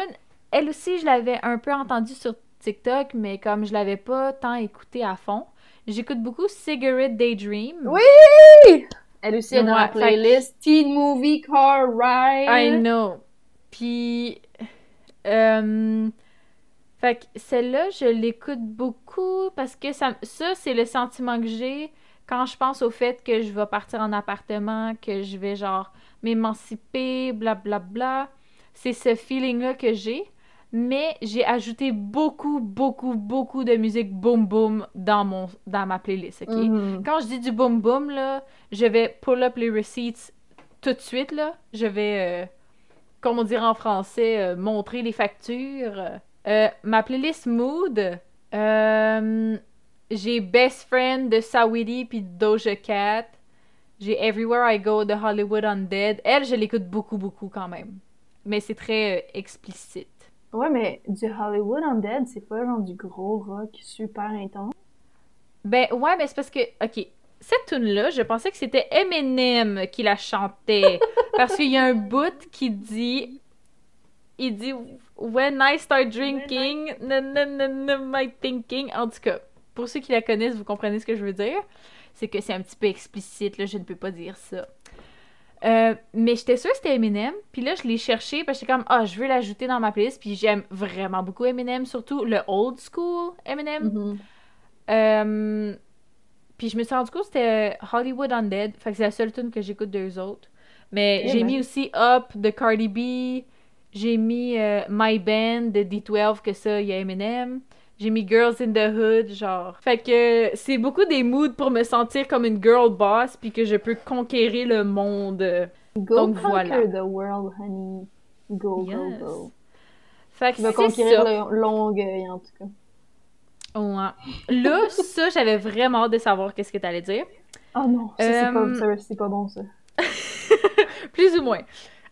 elle aussi, je l'avais un peu entendue sur TikTok, mais comme je l'avais pas tant écoutée à fond, j'écoute beaucoup Cigarette Daydream. Oui! Elle aussi est dans Ouais, la fait playlist Teen Movie Car Ride. I know. Puis, euh, fait que celle-là, je l'écoute beaucoup parce que ça, ça c'est le sentiment que j'ai quand je pense au fait que je vais partir en appartement, que je vais genre m'émanciper, blablabla. C'est ce feeling-là que j'ai. Mais j'ai ajouté beaucoup, beaucoup, beaucoup de musique boom boom dans, mon, dans ma playlist, ok? Mhm. Quand je dis du boom boom, là, je vais pull up les receipts tout de suite, là. Je vais, euh, comme on dirait en français, euh, montrer les factures. Euh, ma playlist Mood, euh, j'ai Best Friend de Sawiri puis Doja Cat. J'ai Everywhere I Go de Hollywood Undead. Elle, je l'écoute beaucoup, beaucoup quand même. Mais c'est très explicite. Ouais, mais du Hollywood Undead, c'est pas genre du gros rock super intense? Ben ouais, mais c'est parce que, ok, cette tune là je pensais que c'était Eminem qui la chantait. parce qu'il y a un bout qui dit. Il dit When I start drinking, na, na, na, my thinking. En tout cas, pour ceux qui la connaissent, vous comprenez ce que je veux dire. C'est que c'est un petit peu explicite, là, je ne peux pas dire ça. Euh, mais j'étais sûre que c'était Eminem. Puis là, je l'ai cherché parce que j'étais comme, ah, je veux l'ajouter dans ma playlist. Puis j'aime vraiment beaucoup Eminem, surtout le old school Eminem. Mhm. Euh, puis je me suis rendu compte que c'était Hollywood Undead. Fait que c'est la seule tune que j'écoute d'eux autres. Mais Eh j'ai ben. mis aussi Up de Cardi B. J'ai mis euh, My Band de D12, que ça, il y a Eminem. J'ai mis Girls in the Hood, genre. Fait que c'est beaucoup des moods pour me sentir comme une girl boss, puis que je peux conquérir le monde. Go Donc, conquer voilà. the world, honey. Go, Yes. go, go. Fait que Tu vas c'est conquérir ça. le Longueuil, en tout cas. Ouais. Là, ça, j'avais vraiment hâte de savoir qu'est-ce que t'allais dire. Oh non, ça, c'est Euh, pas, ça, c'est pas bon, ça. Plus ou moins.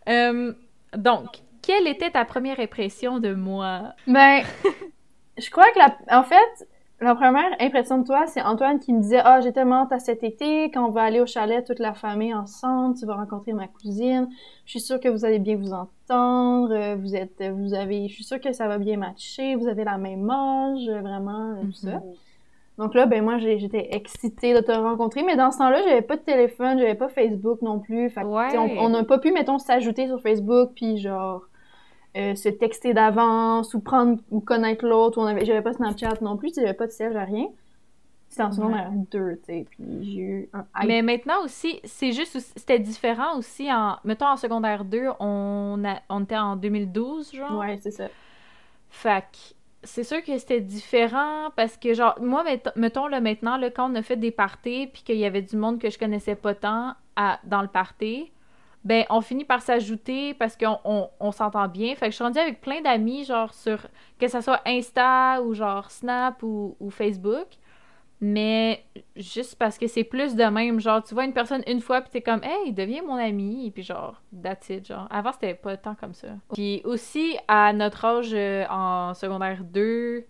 Euh, donc, quelle était ta première impression de moi? Ben, je crois que la, en fait, la première impression de toi, c'est Antoine qui me disait, ah, j'ai tellement hâte à cet été, quand on va aller au chalet, toute la famille ensemble, tu vas rencontrer ma cousine, je suis sûre que vous allez bien vous entendre, euh, vous êtes, vous avez, je suis sûre que ça va bien matcher, vous avez la même âge, vraiment, euh, tout ça. Donc là, ben moi, j'ai- j'étais excitée de te rencontrer, mais dans ce temps-là, j'avais pas de téléphone, j'avais pas Facebook non plus. Fait que, Ouais. on n'a pas pu, mettons, s'ajouter sur Facebook, puis genre euh, se texter d'avance ou prendre ou connaître l'autre. avait, j'avais pas Snapchat non plus, j'avais pas de sel, j'avais rien. C'était en secondaire 2, tu sais, puis j'ai eu un hype. Mais maintenant aussi, c'est juste, c'était différent aussi en, mettons en secondaire 2, on, a, on était en 2012, genre. Ouais, c'est ça. Fait que c'est sûr que c'était différent parce que, genre, moi, mettons, mettons là, maintenant, là, quand on a fait des parties puis qu'il y avait du monde que je connaissais pas tant à, dans le party, ben, on finit par s'ajouter parce qu'on on, s'entend bien. Fait que je suis rendue avec plein d'amis, genre, sur, que ça soit Insta ou genre Snap ou, ou Facebook. Mais juste parce que c'est plus de même. Genre, tu vois une personne une fois, puis t'es comme, hey, deviens mon ami. Et puis, genre, that's it. Genre, avant, c'était pas tant comme ça. Puis aussi, à notre âge, euh, en secondaire 2,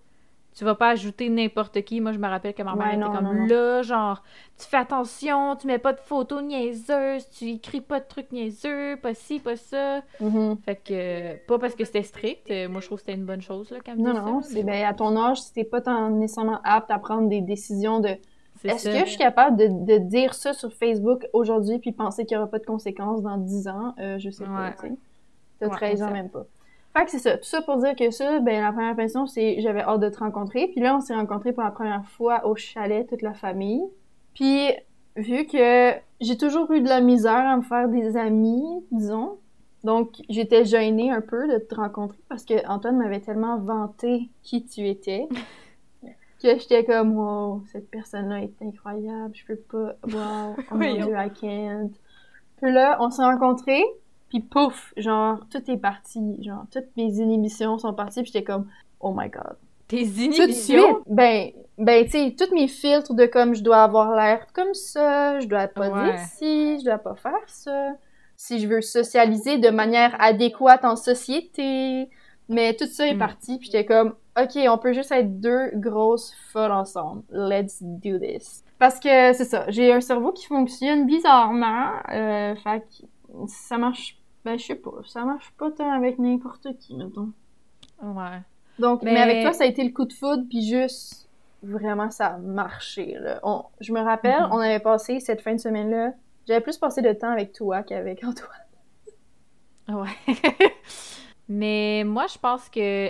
tu vas pas ajouter n'importe qui. Moi, je me rappelle que ma mère Ouais, était non, comme non, non. là, genre, tu fais attention, tu mets pas de photos niaiseuses, tu écris pas de trucs niaiseux, pas ci, pas ça. Mhm. Fait que, pas parce que c'était strict, euh, moi, je trouve que c'était une bonne chose, là, quand même. Non, non, c'est ben, à ton âge, si t'es pas tant nécessairement apte à prendre des décisions de Est-ce que je suis capable de, de dire ça sur Facebook aujourd'hui puis penser qu'il n'y aura pas de conséquences dans 10 ans? Euh, je sais pas, tu sais. T'as Ouais, 13 ans, même pas. Fait que c'est ça. Tout ça pour dire que ça, ben, la première impression, c'est j'avais hâte de te rencontrer. Puis là, on s'est rencontrés pour la première fois au chalet, toute la famille. Puis, vu que j'ai toujours eu de la misère à me faire des amis, disons, donc j'étais gênée un peu de te rencontrer parce que Antoine m'avait tellement vanté qui tu étais que j'étais comme wow cette personne là est incroyable je peux pas wow oh mon dieu I can't puis là on s'est rencontrés puis pouf genre tout est parti genre toutes mes inhibitions sont parties puis j'étais comme oh my god Tes tout de inhibitions? suite ben ben tu sais tous mes filtres de comme je dois avoir l'air comme ça je dois pas Ouais. dire ci je dois pas faire ça si je veux socialiser de manière adéquate en société mais tout ça est Mm. parti puis j'étais comme ok on peut juste être deux grosses folles ensemble let's do this parce que c'est ça j'ai un cerveau qui fonctionne bizarrement euh, fait que ça marche ben je sais pas ça marche pas tant avec n'importe qui mettons Ouais. donc, mais... Mais- avec toi, ça a été le coup de foudre, puis juste, vraiment, ça a marché, là. On- je me rappelle, Mhm. on avait passé cette fin de semaine-là, j'avais plus passé de temps avec toi qu'avec Antoine. Ouais. Mais moi, je pense que,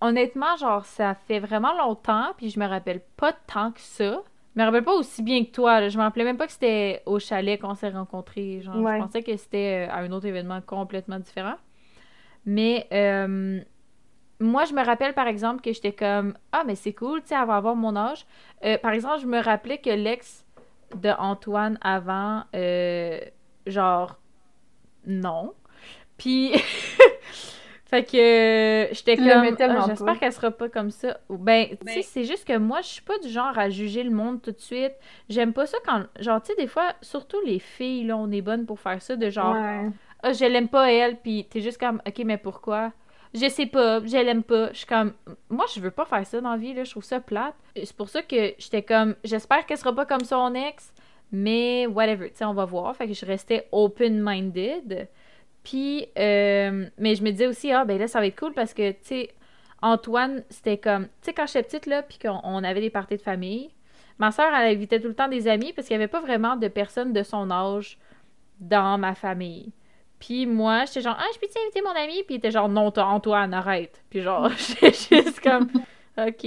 honnêtement, genre, ça fait vraiment longtemps, puis je me rappelle pas tant que ça. Je me rappelle pas aussi bien que toi, là. Je me rappelais même pas que c'était au chalet qu'on s'est rencontrés. Genre, Ouais. je pensais que c'était euh, à un autre événement complètement différent. Mais, euh, moi, je me rappelle, par exemple, que j'étais comme, ah, mais c'est cool, tu sais, elle va avoir mon âge. Euh, par exemple, je me rappelais que l'ex de Antoine avant, euh, genre, non. Puis, Fait que euh, j'étais comme, ah, j'espère qu'elle sera pas comme ça. Ou Ben, tu sais, c'est juste que moi, je suis pas du genre à juger le monde tout de suite. J'aime pas ça quand, genre, tu sais, des fois, surtout les filles, là, on est bonnes pour faire ça, de genre, Ouais. ah, je l'aime pas elle, puis t'es juste comme, ok, mais pourquoi? Je sais pas, je l'aime pas. Je suis comme, moi, je veux pas faire ça dans la vie, là, je trouve ça plate. C'est pour ça que j'étais comme, j'espère qu'elle sera pas comme son ex, mais whatever, tu sais, on va voir. Fait que je restais open-minded. Puis, euh, mais je me disais aussi, ah, ben là, ça va être cool parce que, tu sais, Antoine, c'était comme, tu sais, quand j'étais petite, là, puis qu'on on avait des parties de famille, ma soeur, elle invitait tout le temps des amis parce qu'il n'y avait pas vraiment de personnes de son âge dans ma famille. Puis moi, j'étais genre, ah, je peux-tu inviter mon ami? Puis il était genre, non, t'as Antoine, arrête. Puis genre, j'étais juste comme, ok.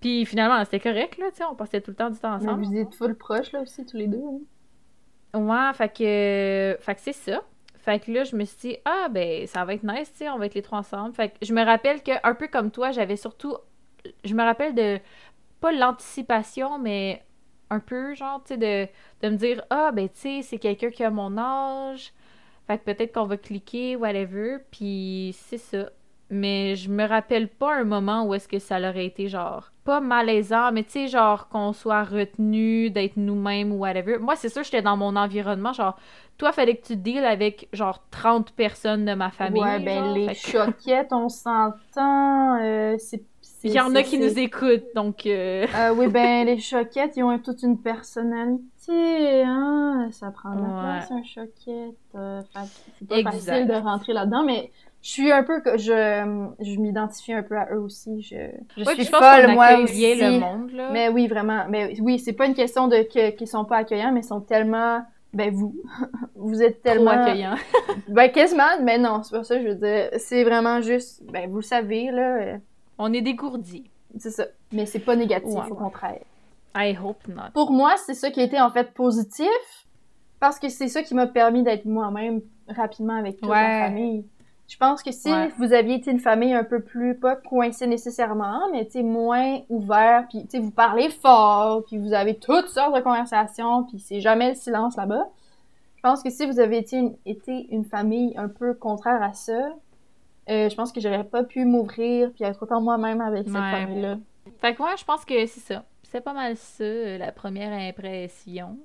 Puis finalement, c'était correct, là, tu sais, on passait tout le temps du temps Mais ensemble. vous êtes full proches, là, aussi, tous les deux. hein. Ouais, fait que, fait que c'est ça. Fait que là, je me suis dit, ah, ben, ça va être nice, tu sais, on va être les trois ensemble. Fait que je me rappelle que, un peu comme toi, j'avais surtout, je me rappelle de, pas l'anticipation, mais un peu, genre, tu sais, de, de me dire, ah, ben, tu sais, c'est quelqu'un qui a mon âge. Fait que peut-être qu'on va cliquer, whatever. Puis c'est ça. Mais je me rappelle pas un moment où est-ce que ça aurait été genre pas malaisant, mais tu sais genre qu'on soit retenu d'être nous-mêmes ou whatever. Moi c'est sûr j'étais dans mon environnement genre toi fallait que tu deals avec genre 30 personnes de ma famille. ouais, ben, genre, les que- choquettes, on s'entend. euh, c'est. Il y en a qui nous écoutent donc euh, Euh, oui, ben, les choquettes, ils ont toute une personnalité, hein. Ça prend de la Ouais. place, un choquette. euh, c'est pas Exact. facile de rentrer là-dedans, mais je suis un peu, que- je, je m'identifie un peu à eux aussi. Je, je ouais, suis je pense folle, moi aussi. le monde là. Mais oui, vraiment. Mais oui, c'est pas une question de que, qu'ils sont pas accueillants, mais ils sont tellement, ben, vous, vous êtes Trop tellement, accueillant. ben, quasiment, mais non, c'est pas ça, je veux dire. C'est vraiment juste, ben, vous le savez, là. On est dégourdis. C'est ça. Mais c'est pas négatif, Ouais. au contraire. I hope not. Pour moi, c'est ça qui a été en fait positif parce que c'est ça qui m'a permis d'être moi-même rapidement avec toute Ouais. la famille. Je pense que si Ouais. vous aviez été une famille un peu plus, pas coincée nécessairement, mais tu moins ouvert, puis tu sais, vous parlez fort, puis vous avez toutes sortes de conversations, puis c'est jamais le silence là-bas. Je pense que si vous avez été une, été une famille un peu contraire à ça, euh, je pense que j'aurais pas pu m'ouvrir puis être autant moi-même avec cette Ouais. famille-là. Fait que moi, je pense que c'est ça. C'est pas mal ça, euh, la première impression.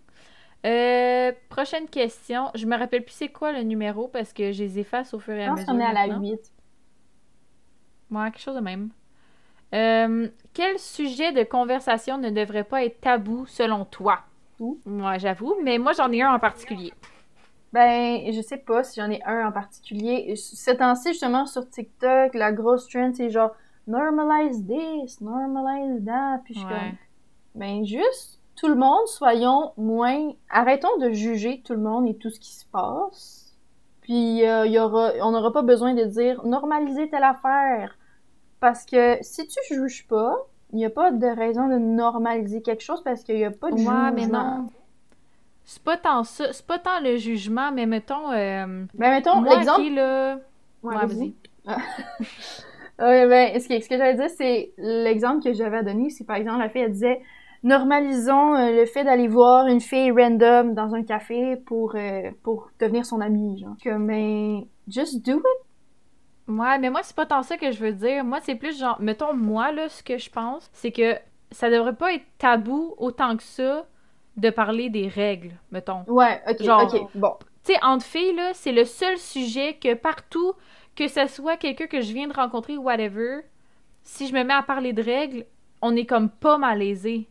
Euh, prochaine question. Je me rappelle plus c'est quoi le numéro parce que je les efface au fur et Je à pense mesure. qu'on est à la maintenant. 8. Ouais, quelque chose de même. Euh, quel sujet de conversation ne devrait pas être tabou selon toi? Moi, j'avoue, mais moi j'en ai un en particulier. Ben, je sais pas si j'en ai un en particulier. Ce temps-ci, justement, sur TikTok, la grosse trend, c'est genre normalize this, normalize that. Puis je suis comme, ben, juste, tout le monde, soyons moins. Arrêtons de juger tout le monde et tout ce qui se passe. Puis, euh, y aura, on n'aura pas besoin de dire normaliser telle affaire. Parce que si tu juges pas, il n'y a pas de raison de normaliser quelque chose parce qu'il n'y a pas de Ouais, jugement. mais non. C'est pas tant ça, c'est pas tant le jugement, mais mettons. euh, Ben, mettons, moi, l'exemple. qui, là. Ouais, Ouais, vas-y. vas-y. Ouais, ben, ce que, ce que j'allais dire, c'est l'exemple que j'avais à donner, c'est par exemple, la fille, elle disait normalisons euh, le fait d'aller voir une fille random dans un café pour, euh, pour devenir son amie, genre. Comme, ben, just do it. Ouais, mais moi, c'est pas tant ça que je veux dire. Moi, c'est plus genre, mettons, moi, là, ce que je pense, c'est que ça devrait pas être tabou autant que ça de parler des règles, mettons. Ouais, ok, Genre- ok, bon. Tu sais, entre filles, là, c'est le seul sujet que partout, que ce soit quelqu'un que je viens de rencontrer ou whatever, si je me mets à parler de règles, on est comme pas malaisé.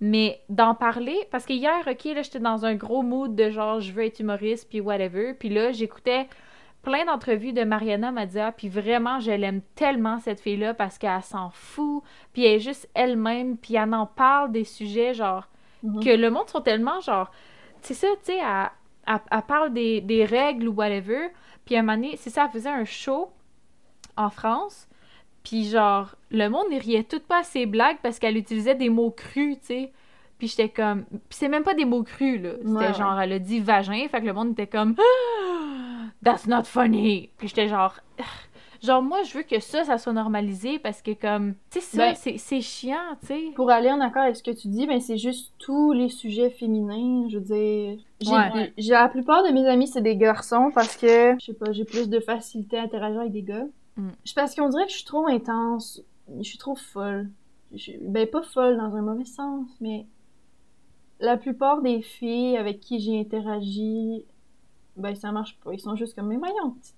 Mais d'en parler, parce que hier, ok, là, j'étais dans un gros mood de genre, je veux être humoriste, puis whatever. Puis là, j'écoutais plein d'entrevues de Mariana Madia, puis vraiment, je l'aime tellement, cette fille-là, parce qu'elle s'en fout, puis elle est juste elle-même, puis elle en parle des sujets, genre, Mhm. que le monde sont tellement genre c'est ça tu sais elle, elle- elle parle des, des règles ou whatever puis à un moment donné c'est ça elle faisait un show en France puis genre le monde il riait tout pas à ses blagues parce qu'elle utilisait des mots crus tu sais puis j'étais comme puis c'est même pas des mots crus là c'était Ouais, genre elle a dit vagin fait que le monde était comme Ah, that's not funny puis j'étais genre Genre, moi, je veux que ça, ça soit normalisé parce que, comme, tu sais, ça, Ben- c'est- c'est chiant, tu sais. Pour aller en accord avec ce que tu dis, ben c'est juste tous les sujets féminins. Je veux dire, j'ai Ouais. j'ai- la plupart de mes amis c'est des garçons parce que je sais pas, j'ai plus de facilité à interagir avec des gars. Mm. Parce qu'on dirait que je suis trop intense, je suis trop folle. Je- ben pas folle dans un mauvais sens, mais la plupart des filles avec qui j'ai interagi, ben ça marche pas. Ils sont juste comme mais voyons, petite,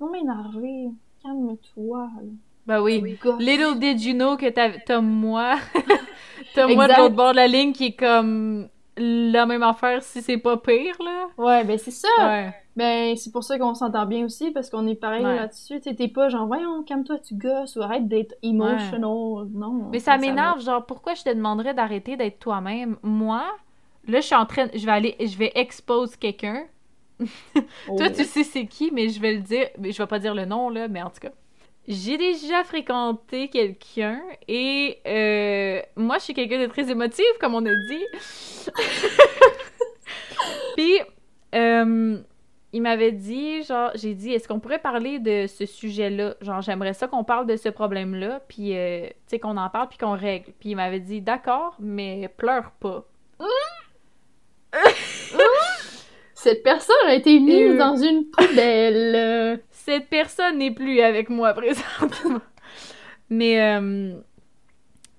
non m'énerver, calme-toi. là. Ben oui. Little did you know que t'as t'as moi, t'as moi de l'autre bord de la ligne qui est comme la même affaire si c'est pas pire, là. Ouais, ben c'est ça. Ouais. Ben, c'est pour ça qu'on s'entend bien aussi, parce qu'on est pareil Ouais. là-dessus. T'es pas genre, voyons, calme-toi, tu gosses, ou arrête d'être emotional. Non. Mais ça m'énerve, genre, pourquoi je te demanderais d'arrêter d'être toi-même? Moi, là, je suis en train, je vais aller, je vais expose quelqu'un. Oh. Toi, tu sais c'est qui, mais je vais le dire, mais je vais pas dire le nom, là, mais en tout cas. J'ai déjà fréquenté quelqu'un et euh, moi, je suis quelqu'un de très émotif, comme on a dit. Puis, euh, il m'avait dit, genre, j'ai dit, est-ce qu'on pourrait parler de ce sujet-là? Genre, j'aimerais ça qu'on parle de ce problème-là, puis, euh, tu sais, qu'on en parle, puis qu'on règle. Puis il m'avait dit, d'accord, mais pleure pas. Cette personne a été mise Euh. dans une poubelle. Cette personne n'est plus avec moi présentement. Mais, euh,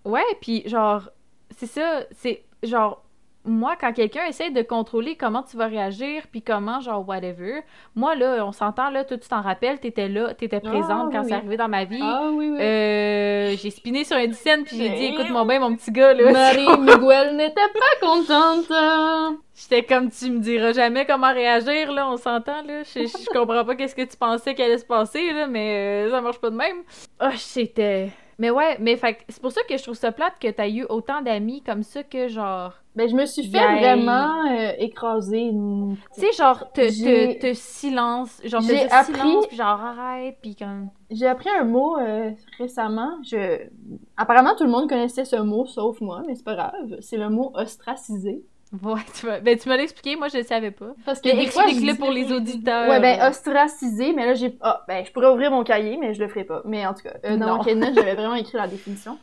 ouais, puis genre, c'est ça, c'est genre, moi, quand quelqu'un essaie de contrôler comment tu vas réagir, puis comment, genre, whatever, moi, là, on s'entend, là, toi, tu t'en rappelles, t'étais là, t'étais Ah, présente quand oui, c'est arrivé dans ma vie. Ah oui, oui. Euh, j'ai spiné sur un dizaine, puis j'ai dit, Mais- écoute-moi bien, mon petit gars, là. Marie Miguel n'était pas contente. J'étais comme, tu me diras jamais comment réagir, là, on s'entend, là. Je, je comprends pas qu'est-ce que tu pensais qu'elle allait se passer, là, mais euh, ça marche pas de même. Ah, c'était... Mais ouais, mais fait c'est pour ça que je trouve ça plate que t'as eu autant d'amis comme ça que, genre... Ben, je me suis fait vraiment euh, écraser. une- Tu sais, genre, te, te, te silence, genre, te J'ai dire appris- silence, puis genre, arrête, puis comme... J'ai appris un mot euh, récemment. Je... Apparemment, tout le monde connaissait ce mot, sauf moi, mais c'est pas grave. C'est le mot ostracisé. Ouais, tu m'as ben, tu m'as l'expliqué, moi, je le savais pas. Parce que explique-le dis- pour les auditeurs. Ouais, ben, ostracisé, mais là, j'ai. Ah, ben, je pourrais ouvrir mon cahier, mais je le ferai pas. Mais en tout cas, euh, dans Non. mon cahier j'avais vraiment écrit la définition.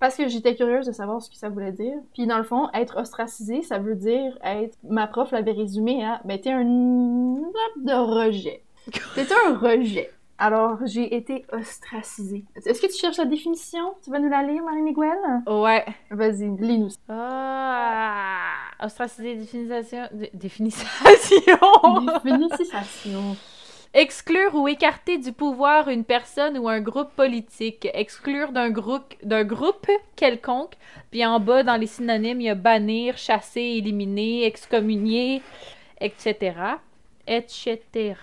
Parce que j'étais curieuse de savoir ce que ça voulait dire. Puis, dans le fond, être ostracisé, ça veut dire être. Ma prof l'avait résumé à. Ben, t'es un de rejet. T'es un rejet. Alors, j'ai été ostracisée. Est-ce que tu cherches la définition? Tu vas nous la lire, Marie-Miguel? Ouais. Vas-y, lis-nous. Ah, ostracisé, définition... dé- Définition! Définition. Exclure ou écarter du pouvoir une personne ou un groupe politique. Exclure d'un groupe, groupe quelconque. Puis en bas, dans les synonymes, il y a bannir, chasser, éliminer, excommunier, etc. Etc.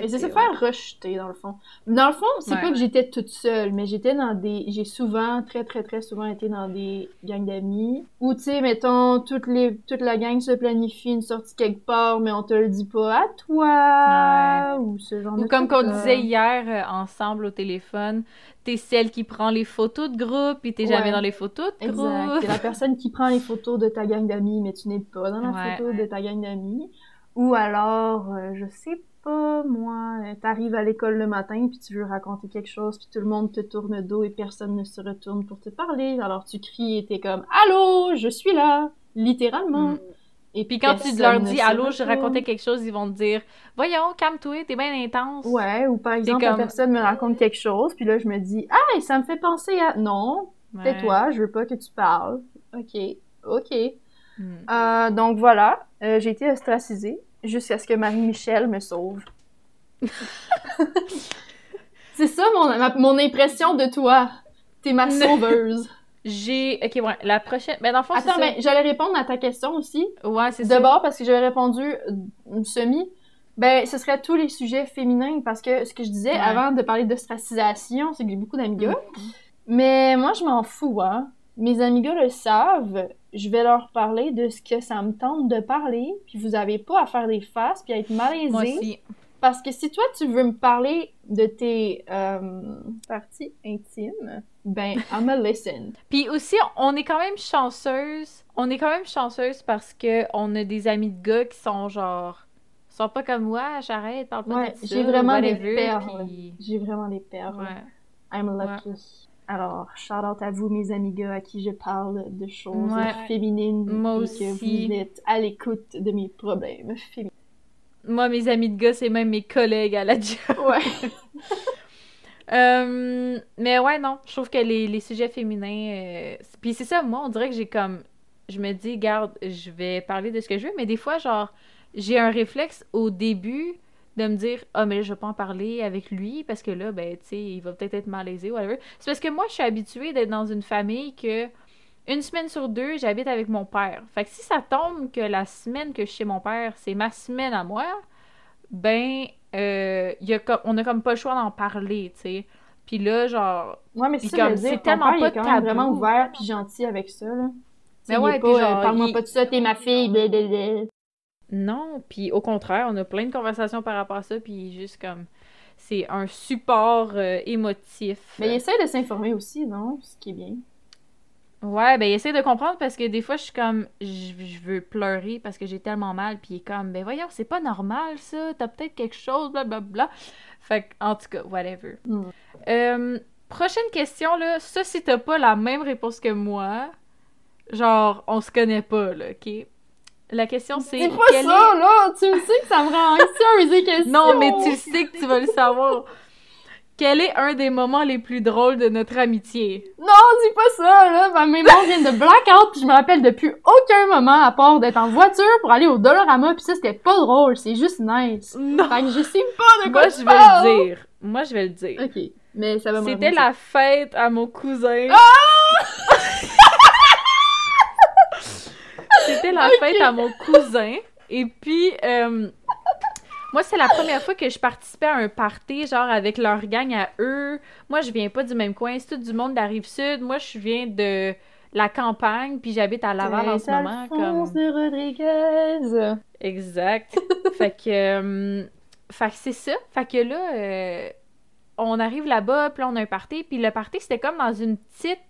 Mais c'est se faire rejeter, dans le fond. Dans le fond, c'est Ouais. pas que j'étais toute seule, mais j'étais dans des... J'ai souvent, très, très, très souvent été dans des gangs d'amis. Où, tu sais, mettons, toutes les... toute la gang se planifie une sortie quelque part, mais on te le dit pas à toi, ou ce genre de Ou comme qu'on disait hier euh, ensemble au téléphone, t'es celle qui prend les photos de groupe, puis t'es jamais dans les photos de groupe. Exact. T'es la personne qui prend les photos de ta gang d'amis, mais tu n'es pas dans la photo de ta gang d'amis. Ou alors, euh, je sais pas, moi, euh, t'arrives à l'école le matin, puis tu veux raconter quelque chose, puis tout le monde te tourne le dos et personne ne se retourne pour te parler. Alors tu cries et t'es comme « Allô, je suis là! » Littéralement. Mm. Et Puis quand tu leur dis allô, je racontais quelque chose, ils vont te dire voyons, calme-toi, t'es bien intense. Ouais, ou par exemple, comme- la personne me raconte quelque chose, puis là, je me dis « Ah, ça me fait penser à... » Non, Ouais. tais-toi, je veux pas que tu parles. Ok, ok. Hmm. Euh, donc voilà, euh, j'ai été ostracisée jusqu'à ce que Marie-Michel me sauve. C'est ça mon, ma- mon impression de toi. T'es ma sauveuse. J'ai. Ok, ouais, la prochaine. Ben, dans le fond, c'est Attends, mais j'allais répondre à ta question aussi. Ouais, c'est ça. D'abord, parce que j'avais répondu euh, semi. Ben, ce serait tous les sujets féminins, parce que ce que je disais Ouais. avant de parler d'ostracisation, c'est que j'ai beaucoup d'amis gars. Mm. Mais moi, je m'en fous, hein. Mes amis gars le savent. Je vais leur parler de ce que ça me tente de parler, puis vous avez pas à faire des faces, puis à être malaisé. Moi aussi. Parce que si toi, tu veux me parler de tes euh, parties intimes, ben, I'ma listen. Puis aussi, on est quand même chanceuse. On est quand même chanceuse parce que on a des amis de gars qui sont genre. sont pas comme moi, j'arrête, parle pas Ouais, j'ai vraiment des perles. J'ai vraiment des perles. Ouais. I'm lucky. Alors, shout out à vous, mes amis gars, à qui je parle de choses Ouais. féminines. Moi aussi. que vous êtes à l'écoute de mes problèmes féminins. Moi, mes amis de gars, c'est même mes collègues à la job. Ouais. Euh, mais ouais, non, je trouve que les, les sujets féminins. euh, Puis c'est ça, moi, on dirait que j'ai comme. Je me dis, garde, je vais parler de ce que je veux, mais des fois, genre, j'ai un réflexe au début de me dire, ah, mais là, je vais pas en parler avec lui parce que là, ben, tu sais, il va peut-être être malaisé, whatever. C'est parce que moi, je suis habituée d'être dans une famille que. Une semaine sur deux, j'habite avec mon père. Fait que si ça tombe que la semaine que je suis chez mon père, c'est ma semaine à moi, ben, euh, y a comme, on a comme pas le choix d'en parler, tu sais. Puis là, genre, Ouais, mais c'est tellement père, il pas est quand même vraiment ouvert puis gentil avec ça, là. Mais il ouais, pas, euh, genre, parle-moi il- pas de ça, t'es ma fille, blablabla. Non. Puis au contraire, on a plein de conversations par rapport à ça, puis juste comme, c'est un support euh, émotif. Mais il essaie de s'informer aussi, non? Ce qui est bien. Ouais, ben, il essaie de comprendre parce que des fois, je suis comme, je je veux pleurer parce que j'ai tellement mal, puis il est comme, ben voyons, c'est pas normal ça, t'as peut-être quelque chose, blablabla. Fait que, en tout cas, whatever. Hmm. Euh, prochaine question, là, ça, si t'as pas la même réponse que moi, genre, on se connaît pas, là, ok? La question, c'est. Dis pas ça, est- là! Tu me sais que ça me rend anxieuse, les questions! Non, mais tu sais que tu vas le savoir. Quel est un des moments les plus drôles de notre amitié? Non, dis pas ça, là! Ma mémoire vient de blackout, puis je me rappelle depuis aucun moment, à part d'être en voiture pour aller au Dollarama, puis ça, c'était pas drôle, c'est juste nice. Non! Fait que je sais pas de quoi Moi, je vais le dire. Moi, je vais le dire. Ok, mais ça va C'était la fête à mon cousin. Ah! C'était la fête à mon cousin. Et puis, euh, moi, c'est la première fois que je participais à un party, genre avec leur gang à eux. Moi, je viens pas du même coin, c'est tout du monde de la rive sud. Moi, je viens de la campagne, puis j'habite à Laval en ce moment. Alphonse Comme... de Rodriguez. Exact. fait que, euh, fait que c'est ça. Fait que là, euh, on arrive là-bas, puis là, on a un party. Puis le party, c'était comme dans une petite.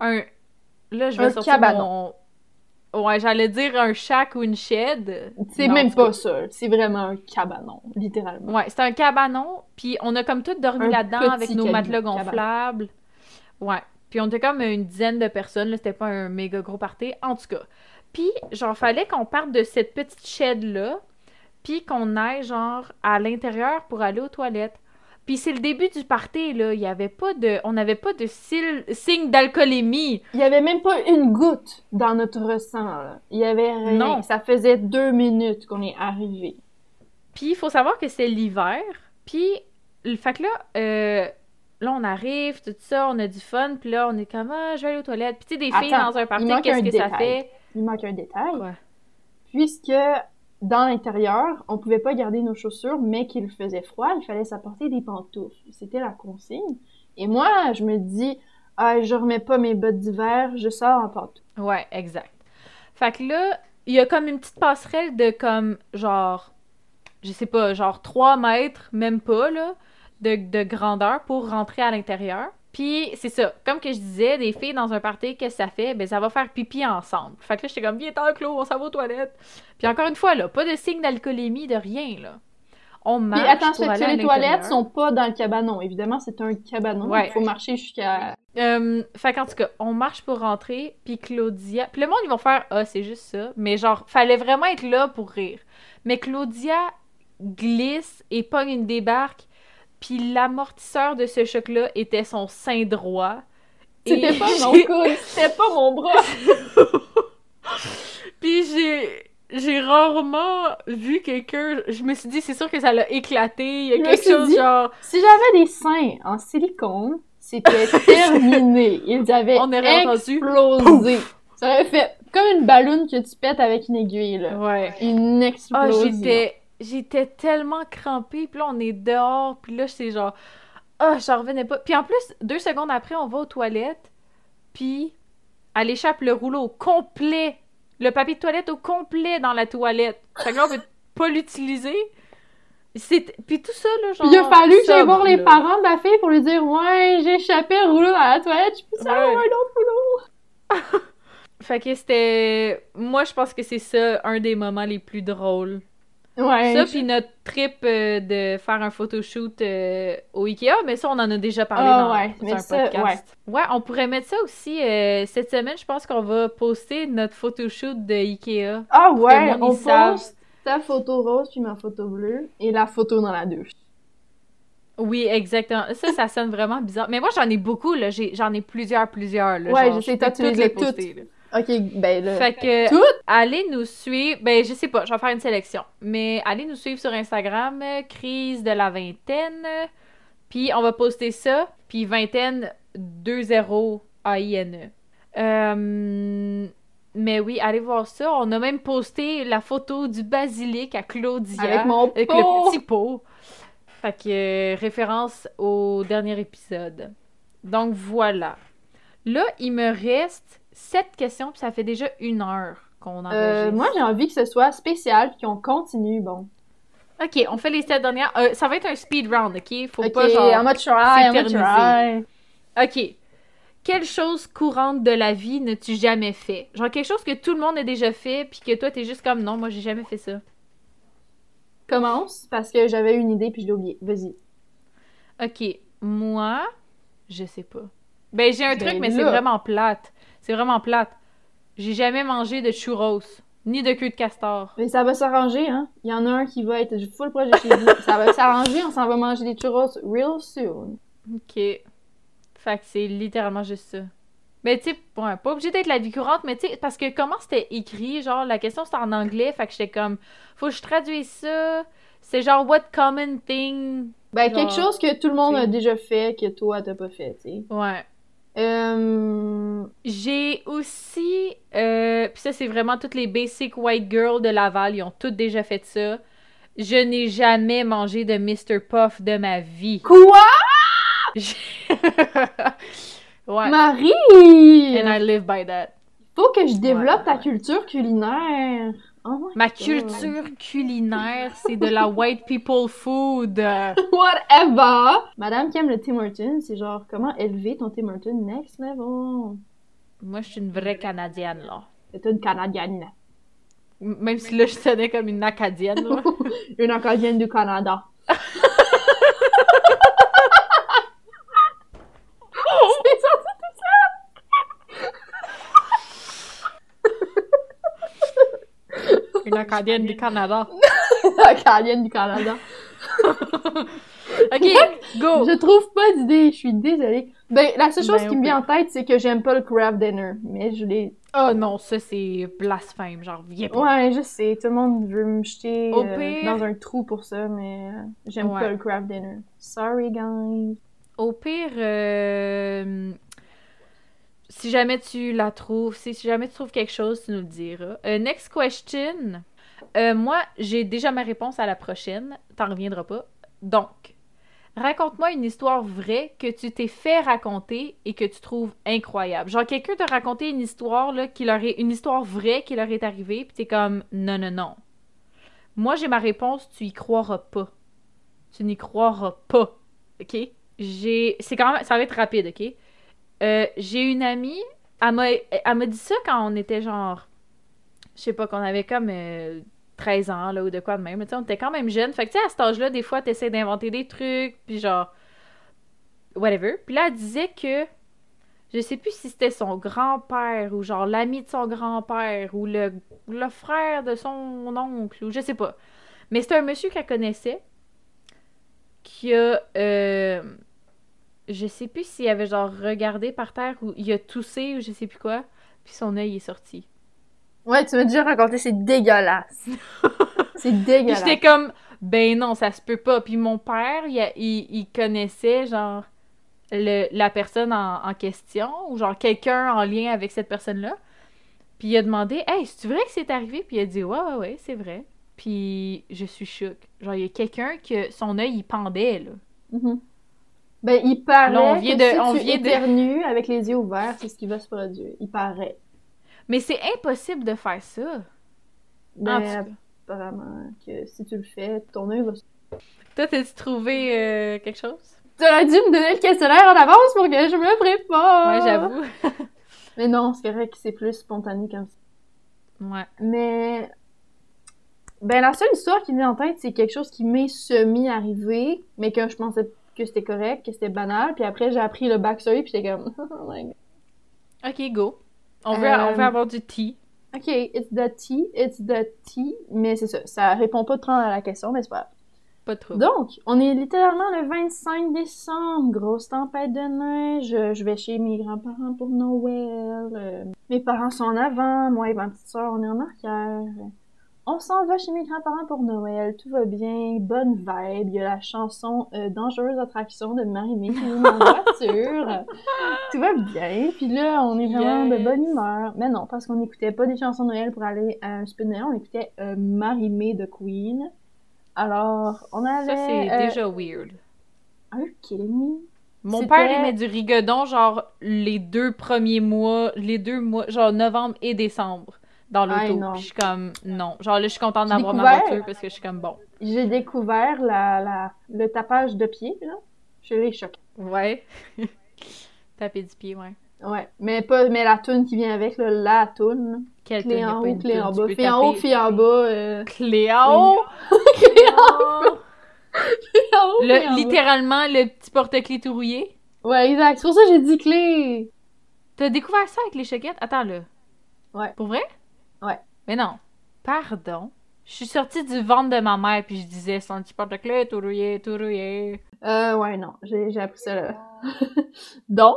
Un. Là, je vais Un sortir cabanon. mon. Ouais, j'allais dire un shack ou une shed. C'est même pas cas. ça, c'est vraiment un cabanon, littéralement. Ouais, c'était un cabanon. Puis on a comme tout dormi là-dedans avec nos matelas gonflables. Ouais. Puis on était comme une dizaine de personnes, c'était pas un méga gros party. En tout cas. Puis, genre, fallait qu'on parte de cette petite shed-là, puis qu'on aille, genre, à l'intérieur pour aller aux toilettes. Puis c'est le début du party, là. Il y avait pas de... On n'avait pas de signe d'alcoolémie. Il y avait même pas une goutte dans notre sang, là. Il y avait rien. Non. Ça faisait deux minutes qu'on est arrivé. Puis il faut savoir que c'est l'hiver. Puis, le fait que là, euh, là, on arrive, tout ça, on a du fun. Puis là, on est comme, ah, je vais aller aux toilettes. Puis tu sais, des filles dans un party, qu'est-ce que ça fait? Il manque un détail. Quoi? Puisque dans l'intérieur, on pouvait pas garder nos chaussures, mais qu'il faisait froid, il fallait s'apporter des pantoufles. C'était la consigne. Et moi, je me dis, ah, je remets pas mes bottes d'hiver, je sors en pantoufles. Ouais, exact. Fait que là, il y a comme une petite passerelle de comme, genre, je sais pas, genre 3 mètres, même pas, là, de grandeur pour rentrer à l'intérieur. Puis, c'est ça, comme que je disais, des filles dans un party, qu'est-ce que ça fait? Ben, ça va faire pipi ensemble. Fait que là, j'étais comme, viens en clos, on s'en va aux toilettes. Puis encore une fois, là, pas de signe d'alcoolémie, de rien, là. On Puis marche attention, pour aller les toilettes sont pas dans le cabanon? Évidemment, c'est un cabanon. Ouais. Il faut marcher jusqu'à... Euh, fait qu'en tout cas, on marche pour rentrer, puis Claudia... Puis le monde, ils vont faire « Ah, c'est juste ça », mais genre, fallait vraiment être là pour rire. Mais Claudia glisse et pogne une débarque, puis l'amortisseur de ce choc-là était son sein droit. C'était pas mon coude, c'était pas mon bras. Puis j'ai... J'ai rarement vu quelqu'un... Je me suis dit, c'est sûr que ça l'a éclaté, il y a Je quelque chose dit- genre... Si j'avais des seins en silicone, c'était terminé. Ils avaient On aurait entendu explosé. Ça aurait fait comme une balloune que tu pètes avec une aiguille, là. Ouais. Une Ah, explosion. j'étais j'étais tellement crampée, puis là on est dehors, puis là c'est genre ah, j'en revenais pas. Puis en plus, deux secondes après, on va aux toilettes, puis elle échappe le rouleau au complet, le papier de toilette au complet dans la toilette. Fait que là, on peut pas l'utiliser. C'est puis tout ça là genre il a fallu que j'aille voir les là. parents de la fille pour lui dire Ouais, j'ai échappé un rouleau dans la toilette, je peux savoir Ouais. un autre rouleau. Fait que c'était moi je pense que c'est ça un des moments les plus drôles Ouais. Ça, je- puis notre trip euh, de faire un photoshoot euh, au Ikea, mais ça, on en a déjà parlé Ah, dans ouais, mais un ça, podcast. Ouais. on pourrait mettre ça aussi. euh, cette semaine, je pense qu'on va poster notre photoshoot de Ikea. Ah ouais, on savent. poste ta photo rose puis ma photo bleue et la photo dans la douche. Oui, exactement. Ça, ça sonne vraiment bizarre. Mais moi, j'en ai beaucoup, là. J'en ai plusieurs, plusieurs, là. Ouais, Genre, je sais, toi, tu toutes les poster, là. Ok, ben là. Fait que, Toutes? allez nous suivre. Ben, je sais pas, je vais faire une sélection. Mais allez nous suivre sur Instagram, crise de la vingtaine. Puis on va poster ça. Puis vingtaine, 2-0 A-I-N-E. Euh, mais oui, allez voir ça. On a même posté la photo du basilic à Claudia. Avec mon avec pot. le petit pot. Fait que, euh, référence au dernier épisode. Donc voilà. Là, il me reste sept questions, puis ça fait déjà une heure qu'on enregistre. Euh, moi, j'ai envie que ce soit spécial puis qu'on continue, bon. Ok, on fait les sept dernières. Euh, ça va être un speed round, ok? Faut Ok, pas genre. va try, try. Ok. Quelle chose courante de la vie n'as-tu jamais fait? Genre quelque chose que tout le monde a déjà fait, puis que toi t'es juste comme non, moi j'ai jamais fait ça. Commence, parce que j'avais une idée puis je l'ai oubliée. Vas-y. Ok, moi, je sais pas. Ben j'ai un Ben truc, mais c'est vraiment plate. C'est vraiment plate. J'ai jamais mangé de churros, ni de queue de castor. Mais ça va s'arranger, hein. Il y en a un qui va être full proche de chez vous. ça va s'arranger, on s'en va manger des churros real soon. Ok. Fait que c'est littéralement juste ça. Mais tu sais, ouais, pas obligé d'être la vie courante, mais tu sais, parce que comment c'était écrit, genre, la question c'était en anglais, fait que j'étais comme, faut que je traduise ça. C'est genre, what common thing? Ben, Genre, quelque chose que tout le monde a déjà fait, que toi, t'as pas fait, tu sais. Ouais. Euh... J'ai aussi, euh, puis ça c'est vraiment toutes les basic white girls de Laval, ils ont toutes déjà fait ça. Je n'ai jamais mangé de Mr. Puff de ma vie. Quoi? ouais. Marie! And I live by that. Faut que je développe Ouais, ta culture culinaire. Oh my Ma God. culture culinaire, c'est de la white people food. Whatever! Madame qui aime le Tim Hortons, c'est genre comment élever ton Tim Hortons next level? Moi, je suis une vraie Canadienne, là. C'est une Canadienne. Même si là, je sonnais comme une Acadienne, là. une Acadienne du Canada. C'est sorti Une Acadienne du Canada. Acadienne du Canada. OK, go! Je trouve pas d'idée, je suis désolée. Ben, la seule chose Ben, qui me vient en tête, c'est que j'aime pas le craft dinner. Mais je l'ai. Oh non, ça, c'est blasphème. Genre, viens pas. Ouais, je sais, tout le monde veut me jeter Au euh, pire- dans un trou pour ça, mais euh, j'aime Ouais. pas le craft dinner. Sorry, guys. Au pire, euh, si jamais tu la trouves, si, jamais tu trouves quelque chose, tu nous le diras. Euh, next question. Euh, moi, j'ai déjà ma réponse à la prochaine. T'en reviendras pas. Donc, raconte-moi une histoire vraie que tu t'es fait raconter et que tu trouves incroyable. Genre, quelqu'un t'a raconté une histoire, qui leur est, une histoire vraie qui leur est arrivée, puis t'es comme, non, non, non. Moi, j'ai ma réponse, tu y croiras pas. Tu n'y croiras pas. OK? J'ai. C'est quand même. Ça va être rapide, OK? Euh, j'ai une amie. Elle m'a, dit ça quand on était genre. Je sais pas, qu'on avait comme euh, 13 ans, là, ou de quoi de même. Tu sais, on était quand même jeunes. Fait que, tu sais, à cet âge-là, des fois, t'essaies d'inventer des trucs, puis genre. Whatever. Puis là, elle disait que. Je sais plus si c'était son grand-père, ou genre l'ami de son grand-père, ou le, le frère de son oncle, ou je sais pas. Mais c'était un monsieur qu'elle connaissait qui a. euh, je sais plus s'il avait genre regardé par terre ou il a toussé ou je sais plus quoi, puis son œil est sorti. Ouais, tu m'as déjà raconté, c'est dégueulasse. c'est Puis dégueulasse. j'étais comme, ben non, ça se peut pas. Puis mon père, il, a- il, il connaissait genre le, la personne en, en question ou genre quelqu'un en lien avec cette personne-là. Puis il a demandé, hey, c'est vrai que c'est arrivé? Puis il a dit, ouais, ouais, ouais, c'est vrai. Puis je suis choc. Genre, il y a quelqu'un que son œil, il pendait, là. Mhm. Ben, il paraît Là, on vient que de- si on tu vient de- éternues avec les yeux ouverts, c'est ce qui va se produire. Il paraît. Mais c'est impossible de faire ça. En Ben, apparemment que si tu le fais, ton œil va se... Toi, t'as-tu trouvé euh, quelque chose? T'aurais dû me donner le questionnaire en avance pour que je me prépare! Ouais, j'avoue. Mais non, c'est vrai que c'est plus spontané comme ça. Ouais. Mais... Ben, la seule histoire qui me vient en tête, c'est quelque chose qui m'est semi-arrivé, mais que je pensais que c'était correct, que c'était banal. Puis après, j'ai appris le backstory, puis j'étais comme... oh. Ok, go. On veut, Euh, on veut avoir du tea. Ok, it's the tea, it's the tea. Mais c'est ça, ça répond pas trop à la question, mais c'est pas grave. Pas trop. Donc, on est littéralement le 25 décembre, grosse tempête de neige. Je vais chez mes grands-parents pour Noël. Euh, Mes parents sont en avant, moi et ma petite soeur, on est en arrière. On s'en va chez mes grands-parents pour Noël, tout va bien, bonne vibe. Il y a la chanson euh, Dangereuse attraction de Marie-Mé qui est dans la voiture. tout va bien, puis là, on est vraiment de bonne humeur. Mais non, parce qu'on n'écoutait pas des chansons de Noël pour aller à un spin Noël, on écoutait euh, Marie-Mé de Queen. Alors, on avait... Ça, c'est euh, déjà weird. Are you kidding me? Mon père, met du rigodon, genre, les deux premiers mois, les deux mois, genre novembre et décembre, dans l'auto. je suis comme, non. Genre, là, je suis contente d'avoir ma voiture parce que je suis comme, bon. J'ai découvert la, la, le tapage de pied, là. Je l'ai choqué. Ouais. Taper du pied, ouais. Ouais, mais pas mais la toune qui vient avec, là, la toune. Quelle Clé en haut, clé en bas. Fille en haut, fille en bas. euh, Clé en haut! Clé en haut, Le- littéralement, le petit porte-clés tout rouillé? Ouais, exact. C'est pour ça que j'ai dit clé. T'as découvert ça avec les choquettes? Attends, là. Ouais. Pour vrai? Ouais. Mais non. Pardon. Je suis sortie du ventre de ma mère puis je disais son petit porte-clés tout rouillé, tout rouillé. Euh, ouais, non. J'ai appris ça, là. Donc,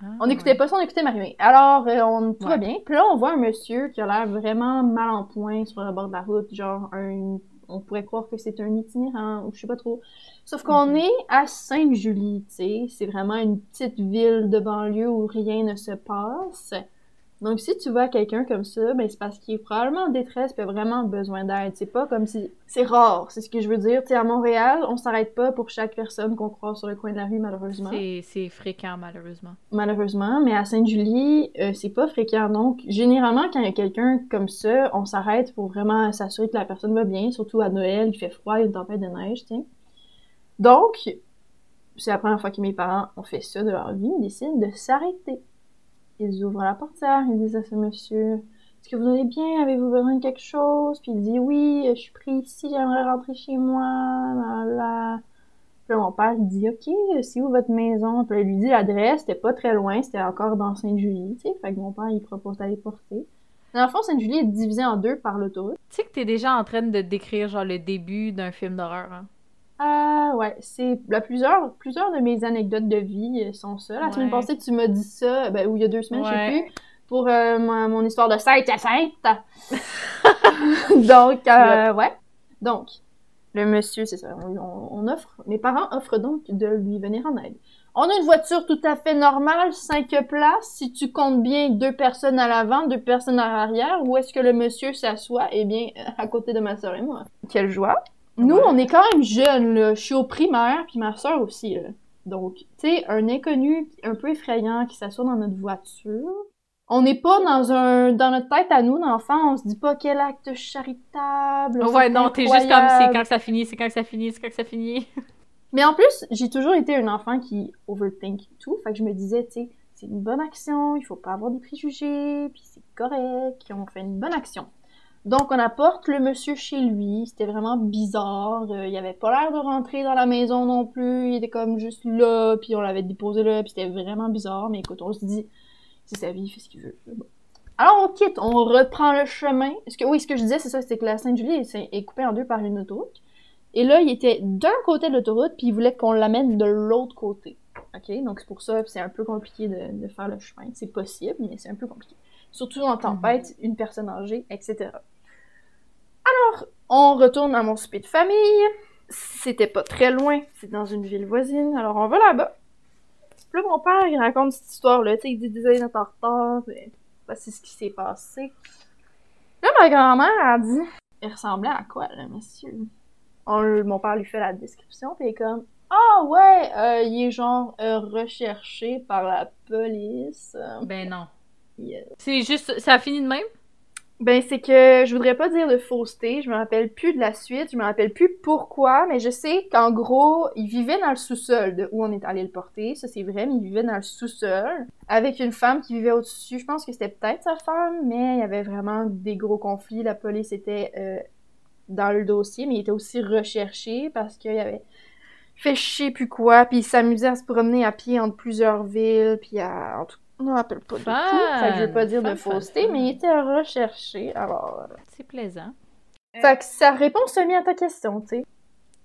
Ah, on n'écoutait pas ça, on écoutait Marie-Mé. Alors, euh, on, tout va bien. Puis là, on voit un monsieur qui a l'air vraiment mal en point sur le bord de la route. Genre, un, on pourrait croire que c'est un itinérant ou je sais pas trop. Sauf qu'on Mhm. est à Sainte-Julie, tu sais. C'est vraiment une petite ville de banlieue où rien ne se passe. Donc, si tu vois quelqu'un comme ça, ben, c'est parce qu'il est probablement en détresse et a vraiment besoin d'aide. C'est pas comme si... C'est rare, c'est ce que je veux dire. Tu à Montréal, on s'arrête pas pour chaque personne qu'on croise sur le coin de la rue, malheureusement C'est fréquent, malheureusement. malheureusement, mais à Sainte-Julie, euh, c'est pas fréquent. Donc, généralement, quand il y a quelqu'un comme ça, on s'arrête pour vraiment s'assurer que la personne va bien, surtout à Noël, il fait froid, il y a une tempête de neige, tu. Donc, c'est la première fois que mes parents ont fait ça de leur vie, ils décident de s'arrêter. Ils ouvrent la portière, ils disent à ce monsieur, est-ce que vous allez bien? Avez-vous besoin de quelque chose? Puis il dit, oui, je suis pris ici, j'aimerais rentrer chez moi, là, là. Puis mon père, dit, OK, c'est où votre maison? Puis là, il lui dit l'adresse, c'était pas très loin, c'était encore dans Sainte-Julie, tu sais. Fait que mon père, il propose d'aller porter. Dans le fond, Sainte-Julie est divisée en deux par l'autoroute. Tu sais que t'es déjà en train de décrire, genre, le début d'un film d'horreur, hein? Ah, ouais, c'est... Là, plusieurs, plusieurs de mes anecdotes de vie euh, sont ça. La semaine Ouais. passée, tu m'as dit ça, ben, ou il y a deux semaines, je sais Ouais. plus, pour euh, mon histoire de Sainte à Sainte. donc, euh, ouais. Donc, le monsieur, c'est ça, on, offre, mes parents offrent donc de lui venir en aide. On a une voiture tout à fait normale, cinq places, si tu comptes bien deux personnes à l'avant, deux personnes à l'arrière, où est-ce que le monsieur s'assoit? Eh bien, euh, à côté de ma soeur et moi. Quelle joie! Nous, Ouais. on est quand même jeunes, là. Je suis au primaire, puis ma soeur aussi, là. Donc, tu sais, un inconnu un peu effrayant qui s'assoit dans notre voiture. On n'est pas dans un dans notre tête à nous d'enfant, on se dit pas quel acte charitable. Ouais, non, t'es juste comme, c'est quand que ça finit, c'est quand que ça finit, c'est quand que ça finit. Mais en plus, j'ai toujours été un enfant qui overthink tout, fait que je me disais, tu sais, c'est une bonne action, il faut pas avoir des préjugés, puis c'est correct, on fait une bonne action. Donc on apporte le monsieur chez lui, c'était vraiment bizarre, euh, il avait pas l'air de rentrer dans la maison non plus, il était comme juste là, puis on l'avait déposé là, puis c'était vraiment bizarre, mais écoute, on se dit, c'est sa vie, il fait ce qu'il veut. Alors on quitte, on reprend le chemin. Oui, ce que je disais, c'est ça, c'est que la Sainte-Julie est, coupée en deux par une autoroute. Et là, il était d'un côté de l'autoroute, puis il voulait qu'on l'amène de l'autre côté. OK? Donc, c'est pour ça c'est un peu compliqué de faire le chemin. C'est possible, mais c'est un peu compliqué. Surtout en tempête, une personne âgée, etc. Alors, on retourne à mon souper de famille. C'était pas très loin, c'est dans une ville voisine. Alors, on va là-bas. Puis là, mon père, il raconte cette histoire-là. Tu sais, il dit des en retard, mais voici ce qui s'est passé. Là, ma grand-mère a dit Il ressemblait à quoi, là, monsieur On- Mon père lui fait la description, puis il est comme Ah ouais, euh, il est genre euh, recherché par la police. Ben non. C'est juste, ça a fini de même? Ben, c'est que je voudrais pas dire de fausseté, je me rappelle plus de la suite, je me rappelle plus pourquoi, mais je sais qu'en gros, il vivait dans le sous-sol de où on est allé le porter, ça c'est vrai, mais il vivait dans le sous-sol, avec une femme qui vivait au-dessus, je pense que c'était peut-être sa femme, mais il y avait vraiment des gros conflits, la police était euh, dans le dossier, mais il était aussi recherché parce qu'il avait fait je sais plus quoi, puis il s'amusait à se promener à pied entre plusieurs villes, puis. En tout on ne rappelle pas de tout, fait que je veux pas dire de fausseté, mais il était recherché, alors... C'est plaisant. Fait que ça répond semi à ta question, tu sais.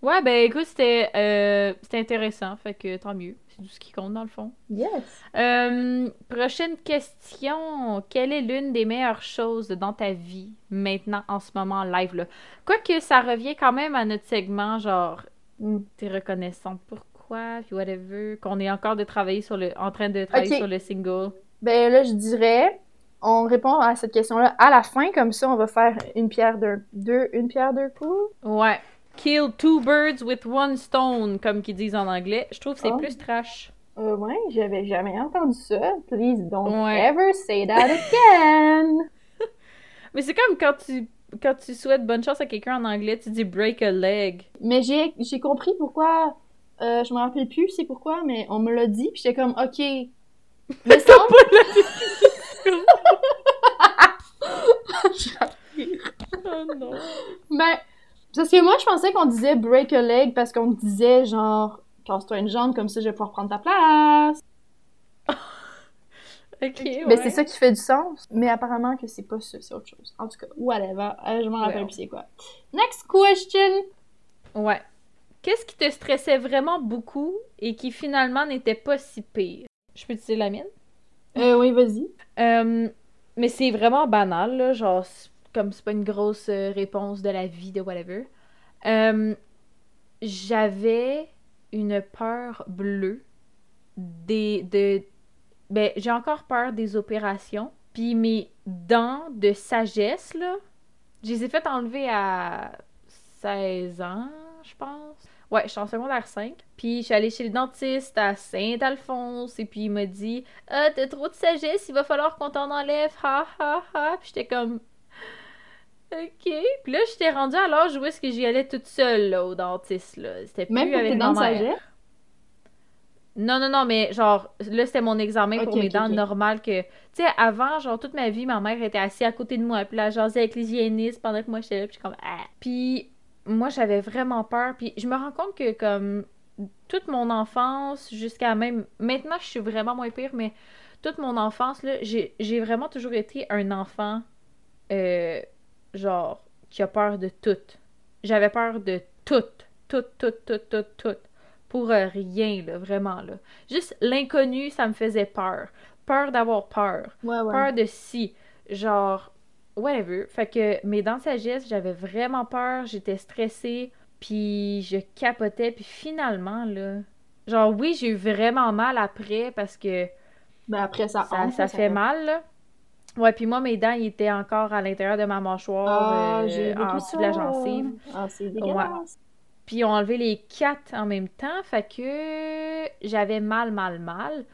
Ouais, ben écoute, c'était euh, c'était intéressant, fait que tant mieux. C'est tout ce qui compte dans le fond. Yes. Euh, prochaine question. Quelle est l'une des meilleures choses dans ta vie maintenant, en ce moment, live, là? Quoique ça revient quand même à notre segment, genre, Mm. t'es reconnaissante pourquoi, puis whatever, qu'on est encore de travailler sur le, en train de travailler sur le single. Ben là, je dirais, on répond à cette question-là à la fin, comme ça, on va faire une pierre d'un... Deux, une pierre deux coups. Ouais. Kill two birds with one stone, comme qu'ils disent en anglais. Je trouve que c'est Oh. plus trash. Euh, ouais, j'avais jamais entendu ça. Please don't Ouais. ever say that again. Mais c'est comme quand tu quand tu souhaites bonne chance à quelqu'un en anglais, tu dis break a leg. mais j'ai compris pourquoi. Euh, je me rappelle plus c'est pourquoi, mais on me l'a dit, puis j'étais comme, ok. Mais ça. Oh non. Ben, parce que moi, je pensais qu'on disait break a leg parce qu'on disait genre, casse-toi une jambe, comme ça je vais pouvoir prendre ta place. Ok, Mais ouais. c'est ça qui fait du sens. Mais apparemment que c'est pas ça, c'est autre chose. En tout cas, whatever. Euh, je m'en rappelle Ouais. plus c'est quoi. Next question. Ouais. Qu'est-ce qui te stressait vraiment beaucoup et qui finalement n'était pas si pire? Je peux te dire la mienne? Euh, oui, vas-y. Euh, mais c'est vraiment banal, là, genre, comme c'est pas une grosse euh, réponse de la vie, de whatever. Euh, J'avais une peur bleue des, de... Ben, j'ai encore peur des opérations. Puis mes dents de sagesse, là, je les ai fait enlever à 16 ans, je pense. Ouais, je suis en secondaire 5. Puis je suis allée chez le dentiste à Saint-Alphonse. Et puis il m'a dit Ah, t'as trop de sagesse, il va falloir qu'on t'en enlève. Ha ha ha. Puis j'étais comme Ok. Puis là, j'étais rendue à l'âge où est-ce que j'y allais toute seule là, au dentiste. Là. C'était plus Même pour avec tes ma dents de mère. sagesse? Non, non, non, mais genre, là, c'était mon examen Ok, pour mes dents normales que... Tu sais, avant, genre, toute ma vie, ma mère était assise à côté de moi, puis là, jasait avec les hygiénistes pendant que moi, j'étais là, puis j'étais comme... Ah. Puis moi, j'avais vraiment peur, puis je me rends compte que, comme, toute mon enfance, jusqu'à même... Maintenant, je suis vraiment moins pire, mais toute mon enfance, là, j'ai vraiment toujours été un enfant, euh, genre, qui a peur de tout. J'avais peur de tout, tout, tout, tout, tout, tout pour euh, rien, là, vraiment, là. Juste l'inconnu, ça me faisait peur. Peur d'avoir peur. Ouais, ouais. Peur de si. Genre, whatever. Fait que mes dents de sagesse, j'avais vraiment peur, j'étais stressée, puis je capotais, puis finalement, là... Genre, oui, j'ai eu vraiment mal après, parce que Ben après, ça ça, fait mal, là. Ouais, puis moi, mes dents, ils étaient encore à l'intérieur de ma mâchoire, Ah, euh, en dessous de la gencive. Ah, c'est dégueulasse. Puis ils ont enlevé les quatre en même temps, fait que j'avais mal, mal, mal.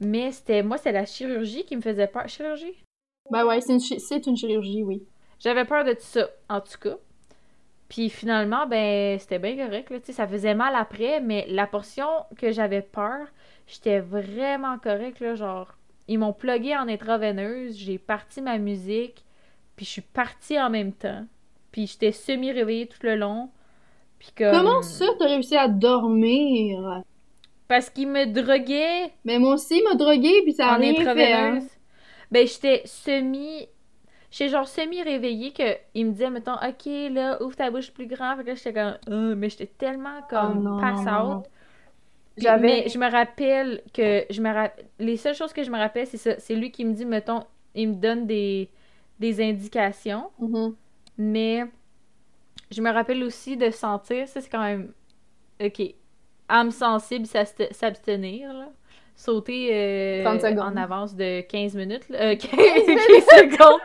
Mais c'était moi, c'est la chirurgie qui me faisait peur. Chirurgie? Ben ouais, c'est une, c'est une chirurgie, oui. J'avais peur de tout ça, en tout cas. Puis finalement, ben, c'était bien correct, là, tu sais, ça faisait mal après, mais la portion que j'avais peur, j'étais vraiment correct, là, genre, ils m'ont plugué en intraveineuse, j'ai parti ma musique, puis je suis partie en même temps. Puis j'étais semi-réveillée tout le long. Puis comme... Comment ça, t'as réussi à dormir? Parce qu'ils me droguaient Mais moi aussi, il m'a drogué, puis ça a en rien fait, hein. Ben, j'étais semi. J'étais genre semi-réveillée que il me disait, mettons, OK, là, ouvre ta bouche plus grand. Fait que j'étais comme, Euh, mais j'étais tellement comme Oh non, pass out. Puis- Mais je me rappelle que. je me ra- Les seules choses que je me rappelle, c'est ça. C'est lui qui me dit, mettons, il me donne des, des indications. Mhm. Mais je me rappelle aussi de sentir, ça c'est quand même. Ok. Âme sensible, s'abstenir, là. Sauter euh, 30 secondes. en avance de 15 minutes. là. Euh, 15, 15 secondes.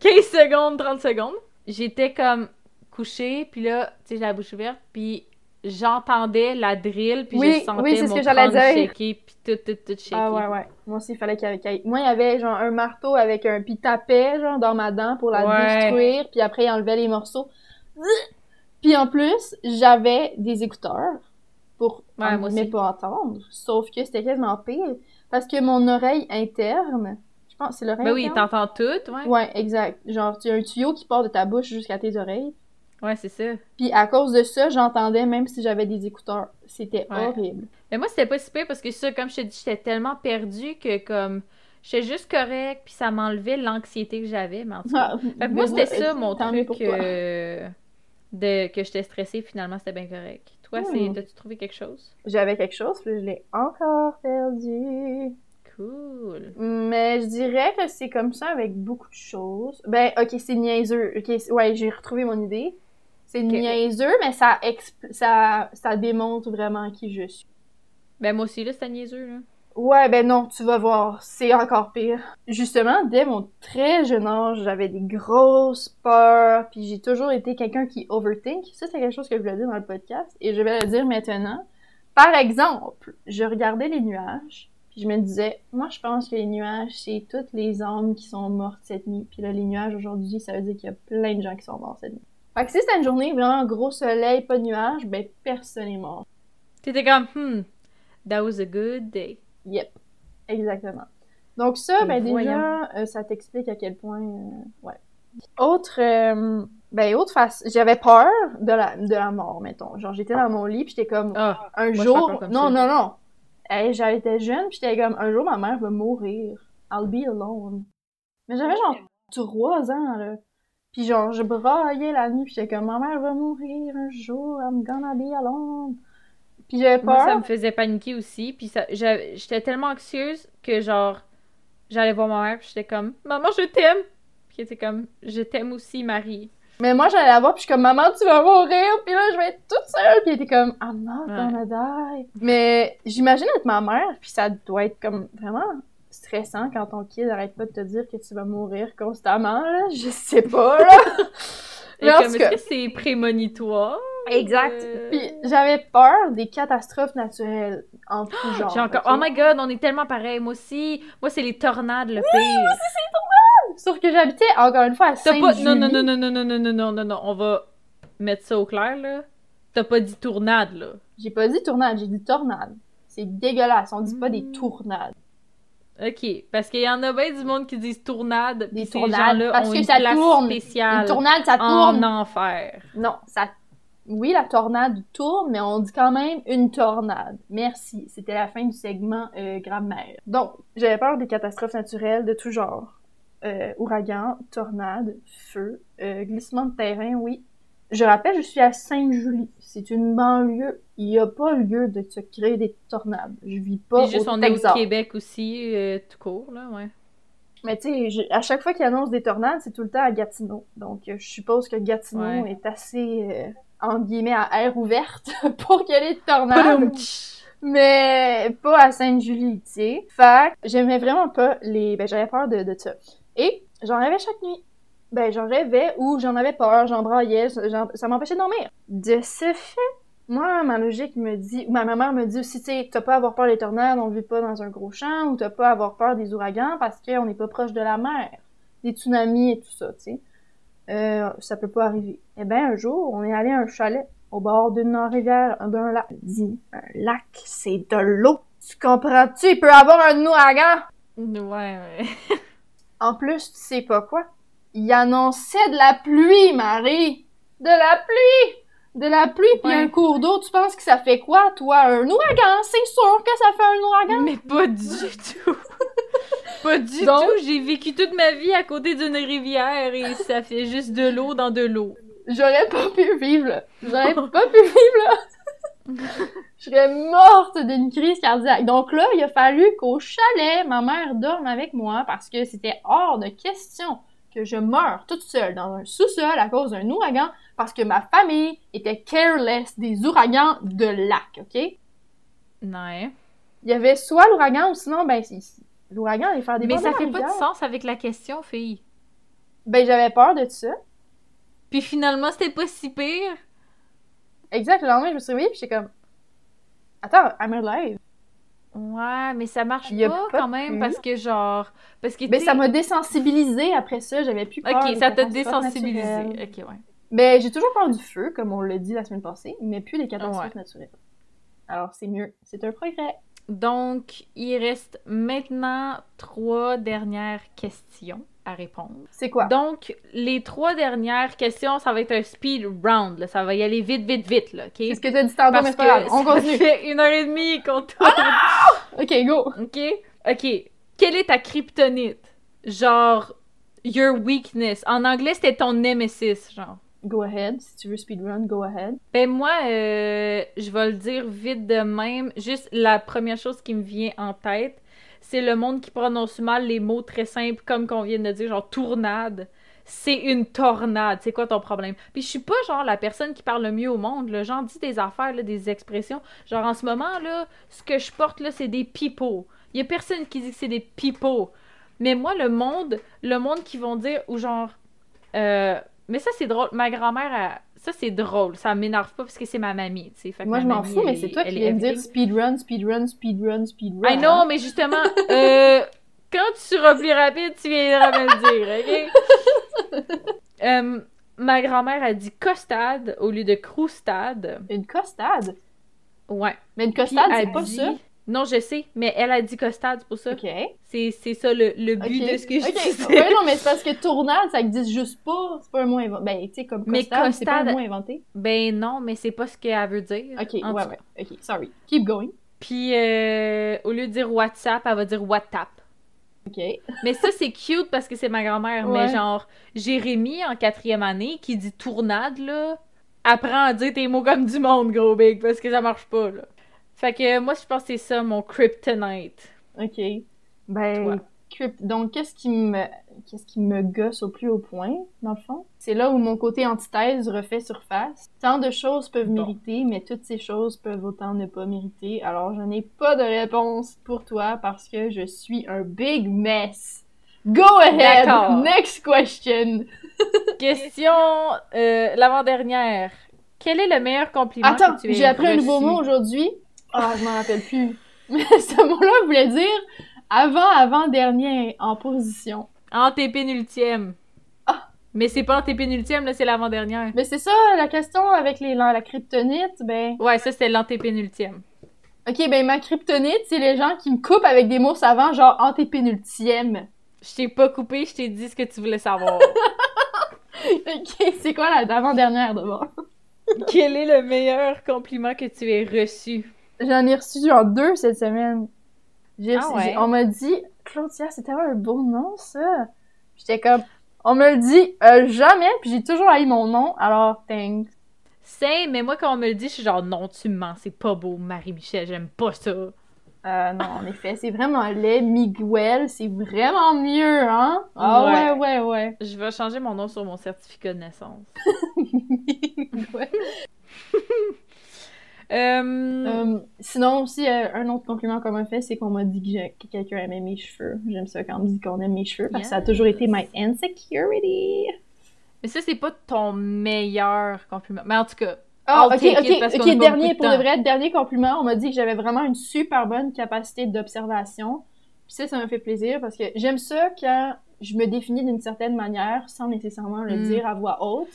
15 secondes, 30 secondes. J'étais comme couchée, puis là, tu sais, j'ai la bouche ouverte, puis j'entendais la drill, puis Oui, je sentais oui, c'est ce mon que j'allais crâne dire. shaker, puis tout, tout, tout shaker. Ah ouais, ouais. Moi aussi, il fallait qu'il y ait... qu'il y ait- Moi, il y avait genre un marteau avec un... Puis tapait, genre, dans ma dent pour la Ouais. détruire, puis après, il enlevait les morceaux. Puis en plus, j'avais des écouteurs pour Ouais, aussi. pas entendre. Sauf que c'était quasiment pire, parce que mon oreille interne... Je pense que c'est l'oreille Ben oui, t'entends tout, ouais. Ouais, exact. Genre, tu as un tuyau qui part de ta bouche jusqu'à tes oreilles. Ouais, c'est ça. Puis à cause de ça, j'entendais même si j'avais des écouteurs. C'était Ouais. horrible. Mais moi, c'était pas si pire parce que ça, comme je te dis, j'étais tellement perdue que comme j'étais juste correct, puis ça m'enlevait l'anxiété que j'avais. Mais en tout cas, Ah, Fait que mais moi, c'était ça mon truc euh, de que j'étais stressée, finalement c'était bien correct. Toi, c'est Hmm. t'as-tu trouvé quelque chose? J'avais quelque chose, puis je l'ai encore perdu. Cool. Mais je dirais que c'est comme ça avec beaucoup de choses. Ben, ok, c'est niaiseux. Ok, c'est- ouais, j'ai retrouvé mon idée. C'est Ok. niaiseux, mais ça, ça, ça démontre vraiment qui je suis. Ben moi aussi là, c'était niaiseux là. Ouais, ben non, tu vas voir, c'est encore pire. Justement, dès mon très jeune âge, j'avais des grosses peurs, puis j'ai toujours été quelqu'un qui overthink. Ça, c'est quelque chose que je voulais dire dans le podcast, et je vais le dire maintenant. Par exemple, je regardais les nuages, puis je me disais, moi, je pense que les nuages, c'est toutes les âmes qui sont mortes cette nuit. Puis là, les nuages, aujourd'hui, ça veut dire qu'il y a plein de gens qui sont morts cette nuit. Fait que si c'était une journée vraiment gros soleil, pas de nuages, ben personne est mort. T'étais comme hmm, that was a good day. Yep, exactement. Donc ça, ben déjà, euh, ça t'explique à quel point, euh, ouais. Autre, euh, ben autre face, j'avais peur de la, de la mort, mettons. Genre j'étais dans mon lit, puis j'étais comme, Ah, un jour, comme non, non, non. Hey, j'étais jeune, puis j'étais comme, un jour ma mère va mourir. I'll be alone. Mais j'avais genre trois ans, là. Puis genre, je braillais la nuit, puis j'étais comme, ma mère va mourir un jour, I'm gonna be alone. Puis j'avais moi ça me faisait paniquer aussi, puis ça j'étais tellement anxieuse que genre j'allais voir ma mère, puis j'étais comme maman, je t'aime. Puis elle était comme je t'aime aussi, Marie. Mais moi, j'allais la voir, puis je suis comme, maman, tu vas mourir, puis là, je vais être toute seule. Puis elle était comme, I'm not gonna die. Mais j'imagine être ma mère, puis ça doit être comme vraiment stressant quand ton kid arrête pas de te dire que tu vas mourir constamment, là. Je sais pas, là. Et Mais en comme tout est-ce que c'est prémonitoire? exact. Euh, Puis j'avais peur des catastrophes naturelles en tout genre. J'ai encore. Oh my god, on est tellement pareil. Moi aussi. Moi, c'est les tornades le pire. Sauf que j'habitais, encore une fois, à T'as pas. Non, non, non, non, non, non, non, non, non, non, non. On va mettre ça au clair, là. T'as pas dit tournade, là. J'ai pas dit tournade, j'ai dit tornade. C'est dégueulasse, on dit pas des Mm. tournades. Ok. Parce qu'il y en a bien du monde qui disent tournade. Des ces gens-là parce ont que une ça place tourne. spéciale Une tournade, ça en tourne. enfer. Non, ça. Oui, la tornade tourne, mais on dit quand même une tornade. Merci. C'était la fin du segment euh, grammaire. Donc, j'avais peur des catastrophes naturelles de tout genre. Euh, ouragan, tornade, feu, euh, glissement de terrain, oui. Je rappelle, je suis à Sainte-Julie. C'est une banlieue. Il n'y a pas lieu de se créer des tornades. Je vis pas Puis juste, au on est au Texas. Québec aussi, euh, tout court, là, ouais. Mais tu sais, à chaque fois qu'ils annoncent des tornades, c'est tout le temps à Gatineau. Donc, euh, je suppose que Gatineau Ouais. est assez, euh, entre guillemets, à air ouverte pour qu'il y ait des tornades. Mais pas à Sainte-Julie, tu sais. Fait que j'aimais vraiment pas les... Ben, j'avais peur de, de ça. Et j'en rêvais chaque nuit. Ben, j'en rêvais ou j'en avais peur, j'en braillais, ça m'empêchait de dormir. De ce fait, moi, ma logique me dit, ou ma maman me dit aussi, tu sais, t'as pas à avoir peur des tornades, on vit pas dans un gros champ, ou t'as pas à avoir peur des ouragans parce qu'on n'est pas proche de la mer, des tsunamis et tout ça, tu sais. Euh, ça peut pas arriver. Eh ben, un jour, on est allé à un chalet au bord d'une rivière, d'un lac. Dis, un lac, c'est de l'eau. Tu comprends-tu? Il peut avoir un ouragan. Ouais, ouais. En plus, tu sais pas quoi? Il annonçait de la pluie, Marie! De la pluie! De la pluie puis Ouais. un cours d'eau, tu penses que ça fait quoi, toi? Un ouragan, c'est sûr que ça fait un ouragan! Mais pas du tout. pas du Donc- tout. J'ai vécu toute ma vie à côté d'une rivière et ça fait juste de l'eau dans de l'eau. J'aurais pas pu vivre, là. J'aurais pas pu vivre, là. Je serais morte d'une crise cardiaque. Donc là, il a fallu qu'au chalet, ma mère dorme avec moi parce que c'était hors de question que je meure toute seule dans un sous-sol à cause d'un ouragan parce que ma famille était careless des ouragans de lac, ok? Ouais. Il y avait soit l'ouragan ou sinon, ben, l'ouragan allait faire des Mais ça fait pas de sens avec la question, fille. Ben, j'avais peur de ça. Puis finalement, c'était pas si pire. Exact, le lendemain, je me suis réveillée pis j'étais comme... Attends, I'm alive. Ouais, mais ça marche pas, pas quand même parce que genre. Parce que. Ben, tu ça m'a désensibilisée après ça, j'avais plus peur. Ok, ça t'a catastrophes désensibilisé. naturelles. Ok, ouais. Ben, j'ai toujours peur du feu, comme on l'a dit la semaine passée, mais plus des catastrophes naturelles. Alors, c'est mieux. C'est un progrès. Donc, il reste maintenant trois dernières questions. À répondre. C'est quoi? Donc, les trois dernières questions, ça va être un speed round. là. Ça va y aller vite, vite, vite. Là, OK? C'est ce que t'as dit tantôt, mais c'est pas grave. que On ça continue. fait une heure et demie qu'on tourne. Ok, go. OK? OK. Quelle est ta kryptonite? Genre, your weakness. En anglais, c'était ton nemesis, genre. Go ahead. Si tu veux speedrun, go ahead. Ben moi, euh, je vais le dire vite de même. Juste la première chose qui me vient en tête, c'est le monde qui prononce mal les mots très simples, comme qu'on vient de dire, genre tournade. C'est une tornade. C'est quoi ton problème? Puis je suis pas genre la personne qui parle le mieux au monde. Là. J'en dis des affaires, des expressions. Genre en ce moment, là, ce que je porte là, c'est des pipeaux. Il y a personne qui dit que c'est des pipeaux. Mais moi, le monde, le monde qui vont dire, ou genre, euh, mais ça c'est drôle. Ma grand-mère, ça c'est drôle. Ça m'énerve pas parce que c'est ma mamie, tu sais. Moi, je m'en fous, mais c'est est- toi qui viens de dire speedrun, speedrun, speedrun, speedrun. I know, mais justement, euh, quand tu seras plus rapide, tu viendras me le dire, ok? Euh, ma grand-mère a dit costade au lieu de croustade. Une costade? Ouais. Mais une costade, c'est pas dit- ça? Non, je sais, mais elle a dit costade, c'est pour ça. Ok. C'est ça le, le but de ce que je Ok. disais. Non, mais c'est parce que tournade, ça existe juste pas. C'est pas un mot inventé. Ben, tu sais, comme Mais costade, c'est pas un mot inventé. Ben non, mais c'est pas ce qu'elle veut dire. Ok, ouais, ouais. Ok, sorry. Keep going. Puis, euh, au lieu de dire WhatsApp, elle va dire WhatsApp. Ok. Mais ça, c'est cute parce que c'est ma grand-mère. Ouais. Mais genre, Jérémy, en quatrième année, qui dit tournade, là, apprend à dire tes mots comme du monde, gros big, parce que ça marche pas, là. Fait que moi, je pense que c'est ça, mon kryptonite. Ok. Ben, Toi. donc qu'est-ce qui me qu'est-ce qui me gosse au plus haut point, dans le fond? C'est là où mon côté antithèse refait surface. Tant de choses peuvent Bon. mériter, mais toutes ces choses peuvent autant ne pas mériter. Alors, je n'ai pas de réponse pour toi parce que je suis un big mess. Go ahead! Next question! Question euh, l'avant-dernière. Quel est le meilleur compliment Attends, que tu aies j'ai appris un nouveau mot aujourd'hui. Ah, je m'en rappelle plus. Mais ce mot-là voulait dire avant, avant dernier en position. Antépénultième. Ah. Mais c'est pas antépénultième, là, c'est l'avant-dernière. Mais c'est ça, la question avec les, la, la kryptonite, ben... Ouais, ça, c'était l'antépénultième. Ok, ben ma kryptonite, c'est les gens qui me coupent avec des mots savants, genre antépénultième. Je t'ai pas coupé, je t'ai dit ce que tu voulais savoir. ok, c'est quoi la d'avant-dernière d'abord? Quel est le meilleur compliment que tu aies reçu? J'en ai reçu en deux cette semaine. J'ai Ah ouais? On m'a dit, Claudia, c'est tellement un beau nom, ça. J'étais comme, on me le dit euh, jamais, puis j'ai toujours haï mon nom, alors thanks. C'est, mais moi, quand on me le dit, je suis genre, non, tu mens, c'est pas beau, Marie-Michel, j'aime pas ça. Euh, non, en effet, c'est vraiment laid. Miguel, c'est vraiment mieux, hein? Ah ouais, ouais, ouais. Je vais changer mon nom sur mon certificat de naissance. Ouais. Euh, Euh, sinon aussi, euh, un autre compliment qu'on m'a fait, c'est qu'on m'a dit que, quelqu'un aimait mes cheveux. J'aime ça quand on me dit qu'on aime mes cheveux, parce que ça a toujours été my insecurity. Mais ça, c'est pas ton meilleur compliment. Mais en tout cas, Ah, I'll ok, ok, parce ok, dernier, pour de vrai, dernier compliment, on m'a dit que j'avais vraiment une super bonne capacité d'observation. Puis ça, ça me fait plaisir parce que j'aime ça quand je me définis d'une certaine manière sans nécessairement le Mm. dire à voix haute,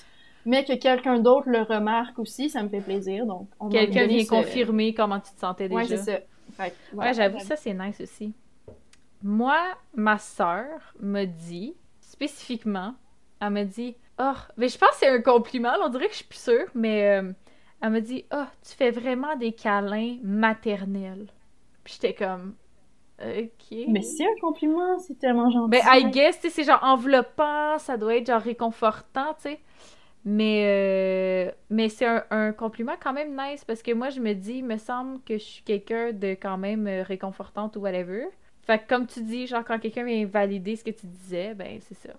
mais que quelqu'un d'autre le remarque aussi, ça me fait plaisir. Donc, quelqu'un vient ce- confirmer comment tu te sentais déjà. Ouais, c'est ça. Fait que, voilà. Ouais, j'avoue, ça, c'est nice aussi. Moi, ma sœur m'a dit, spécifiquement, elle m'a dit, oh, mais je pense que c'est un compliment, on dirait que je suis plus sûre, mais euh, elle m'a dit, oh, tu fais vraiment des câlins maternels. Puis j'étais comme, ok. Mais c'est un compliment, c'est tellement gentil. Ben, I guess, c'est genre enveloppant, ça doit être genre réconfortant, tu sais. Mais, euh, mais c'est un, un compliment quand même nice parce que moi, je me dis, il me semble que je suis quelqu'un de quand même euh, réconfortante ou whatever. Fait que comme tu dis, genre quand quelqu'un vient valider ce que tu disais, ben c'est ça.